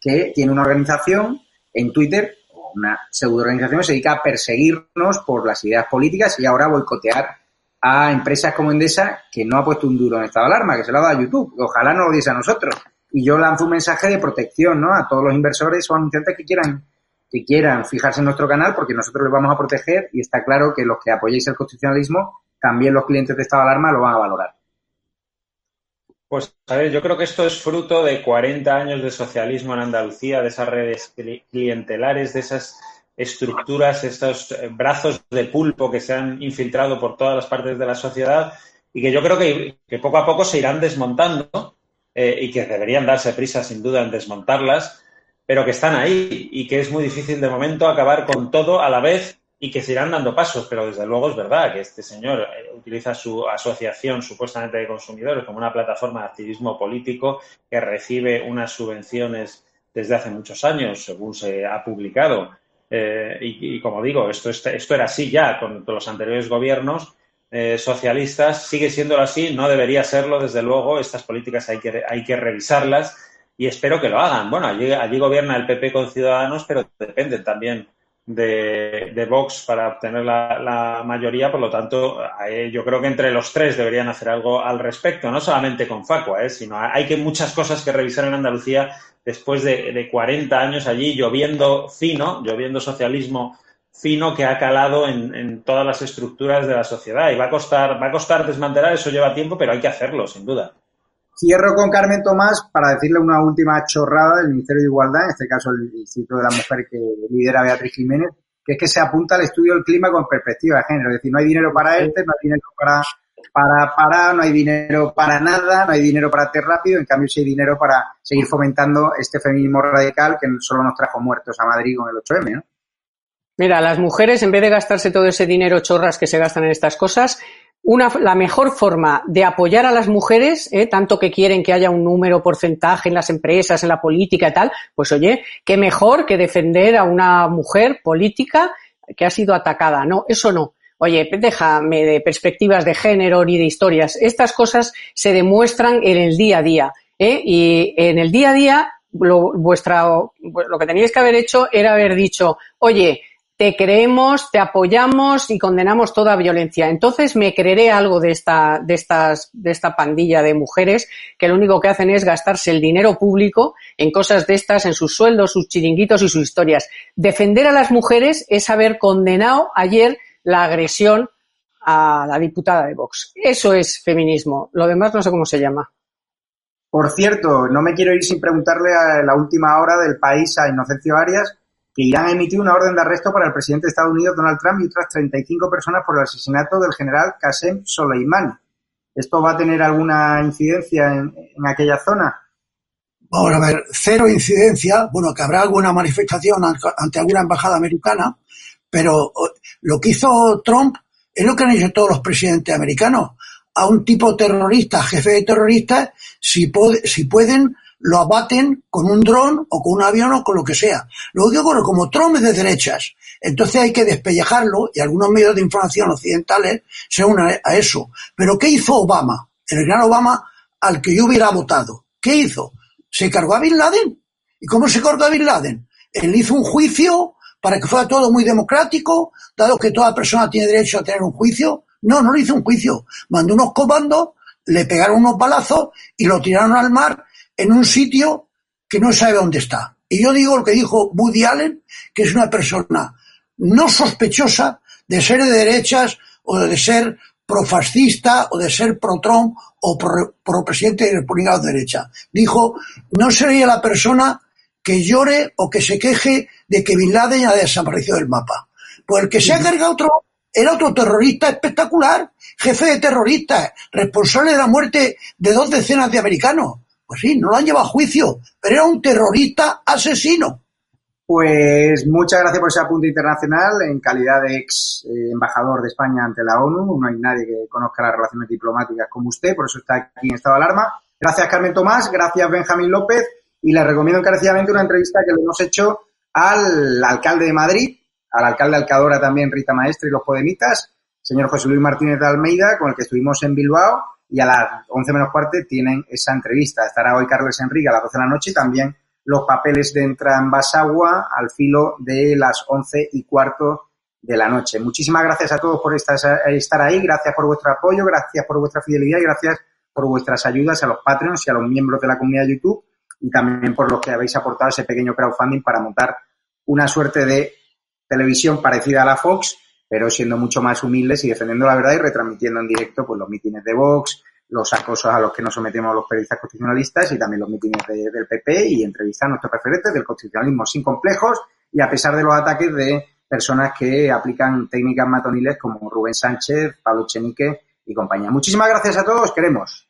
que tiene una organización en Twitter una pseudo-organización se dedica a perseguirnos por las ideas políticas y ahora boicotear a empresas como Endesa que no ha puesto un duro en estado de alarma, que se lo ha dado a YouTube. Ojalá no lo diese a nosotros. Y yo lanzo un mensaje de protección ¿no? a todos los inversores o anunciantes que quieran que quieran fijarse en nuestro canal porque nosotros les vamos a proteger y está claro que los que apoyéis el constitucionalismo, también los clientes de estado de alarma lo van a valorar. Pues a ver, yo creo que esto es fruto de 40 años de socialismo en Andalucía, de esas redes clientelares, de esas estructuras, estos eh, brazos de pulpo que se han infiltrado por todas las partes de la sociedad y que yo creo que, poco a poco se irán desmontando eh, y que deberían darse prisa sin duda en desmontarlas, pero que están ahí y que es muy difícil de momento acabar con todo a la vez y que se irán dando pasos, pero desde luego es verdad que este señor eh, utiliza su asociación supuestamente de consumidores como una plataforma de activismo político que recibe unas subvenciones desde hace muchos años, según se ha publicado. Eh, y, como digo, esto, esto era así ya con los anteriores gobiernos eh, socialistas, sigue siendo así, no debería serlo, desde luego, estas políticas hay que, hay que revisarlas y espero que lo hagan. Bueno, allí, allí gobierna el PP con Ciudadanos, pero dependen también de, Vox para obtener la, mayoría, por lo tanto, yo creo que entre los tres deberían hacer algo al respecto, no solamente con Facua, ¿eh? sino hay que muchas cosas que revisar en Andalucía después de, de 40 años allí lloviendo fino, lloviendo socialismo fino que ha calado en, en, todas las estructuras de la sociedad y va a costar va a costar desmantelar eso lleva tiempo pero hay que hacerlo sin duda Cierro con Carmen Tomás para decirle una última chorrada del Ministerio de Igualdad, en este caso el Instituto de la Mujer que lidera Beatriz Jiménez, que es que se apunta al estudio del clima con perspectiva de género. Es decir, no hay dinero para este, no hay dinero para, para para, no hay dinero para nada, no hay dinero para hacer rápido, en cambio sí hay dinero para seguir fomentando este feminismo radical que solo nos trajo muertos a Madrid con el 8M, ¿no? Mira, las mujeres, en vez de gastarse todo ese dinero chorras que se gastan en estas cosas, una, la mejor forma de apoyar a las mujeres, ¿eh? tanto que quieren que haya un número, porcentaje en las empresas, en la política y tal, pues oye, qué mejor que defender a una mujer política que ha sido atacada. No, eso no. Oye, déjame de perspectivas de género ni de historias. Estas cosas se demuestran en el día a día. ¿eh? Y en el día a día, lo, vuestra, lo que teníais que haber hecho era haber dicho, oye, te creemos, te apoyamos y condenamos toda violencia. Entonces me creeré algo de esta, de estas, de esta pandilla de mujeres que lo único que hacen es gastarse el dinero público en cosas de estas, en sus sueldos, sus chiringuitos y sus historias. Defender a las mujeres es haber condenado ayer la agresión a la diputada de Vox. Eso es feminismo. Lo demás no sé cómo se llama. Por cierto, no me quiero ir sin preguntarle a la última hora del país a Inocencio Arias Irán ha emitido una orden de arresto para el presidente de Estados Unidos, Donald Trump, y otras 35 personas por el asesinato del general Qasem Soleimani. ¿Esto va a tener alguna incidencia en, en aquella zona? Vamos a ver, cero incidencia, bueno, que habrá alguna manifestación ante alguna embajada americana, pero lo que hizo Trump es lo que han hecho todos los presidentes americanos. A un tipo terrorista, jefe de terroristas, si, si pueden, lo abaten con un dron o con un avión o con lo que sea. Lo que ocurre, como Trump de derechas, entonces hay que despellejarlo y algunos medios de información occidentales se unen a eso. Pero ¿qué hizo Obama? El gran Obama al que yo hubiera votado. ¿Qué hizo? Se cargó a Bin Laden. ¿Y cómo se cargó a Bin Laden? Él hizo un juicio para que fuera todo muy democrático, dado que toda persona tiene derecho a tener un juicio. No, no le hizo un juicio. Mandó unos comandos, le pegaron unos balazos y lo tiraron al mar en un sitio que no sabe dónde está. Y yo digo lo que dijo Woody Allen, que es una persona no sospechosa de ser de derechas o de ser profascista o de ser pro-Trump o pro-presidente de la República de derecha. Dijo, no sería la persona que llore o que se queje de que Bin Laden haya desaparecido del mapa. Pues el que se ha cargado otro era otro terrorista espectacular, jefe de terroristas, responsable de la muerte de dos decenas de americanos. Pues sí, no lo han llevado a juicio, pero era un terrorista asesino. Pues muchas gracias por ese apunte internacional. En calidad de ex eh, embajador de España ante la ONU, no hay nadie que conozca las relaciones diplomáticas como usted, por eso está aquí en estado de alarma. Gracias Carmen Tomás, gracias Benjamín López y les recomiendo encarecidamente una entrevista que le hemos hecho al alcalde de Madrid, al alcalde de Alcadora también, Rita Maestre y los Podemitas, señor José Luis Martínez de Almeida, con el que estuvimos en Bilbao y a las 11 menos cuarto tienen esa entrevista. Estará hoy Carlos Enrique a las 12 de la noche y también los papeles de Entran Basagua al filo de las once y cuarto de la noche. Muchísimas gracias a todos por estar ahí, gracias por vuestro apoyo, gracias por vuestra fidelidad y gracias por vuestras ayudas a los Patreons y a los miembros de la comunidad de YouTube y también por los que habéis aportado ese pequeño crowdfunding para montar una suerte de televisión parecida a la Fox, pero siendo mucho más humildes y defendiendo la verdad y retransmitiendo en directo pues los mítines de Vox, los acosos a los que nos sometemos los periodistas constitucionalistas y también los mítines del PP y entrevistar a nuestros referentes del constitucionalismo sin complejos y a pesar de los ataques de personas que aplican técnicas matoniles como Rubén Sánchez, Pablo Chenique y compañía. Muchísimas gracias a todos, queremos.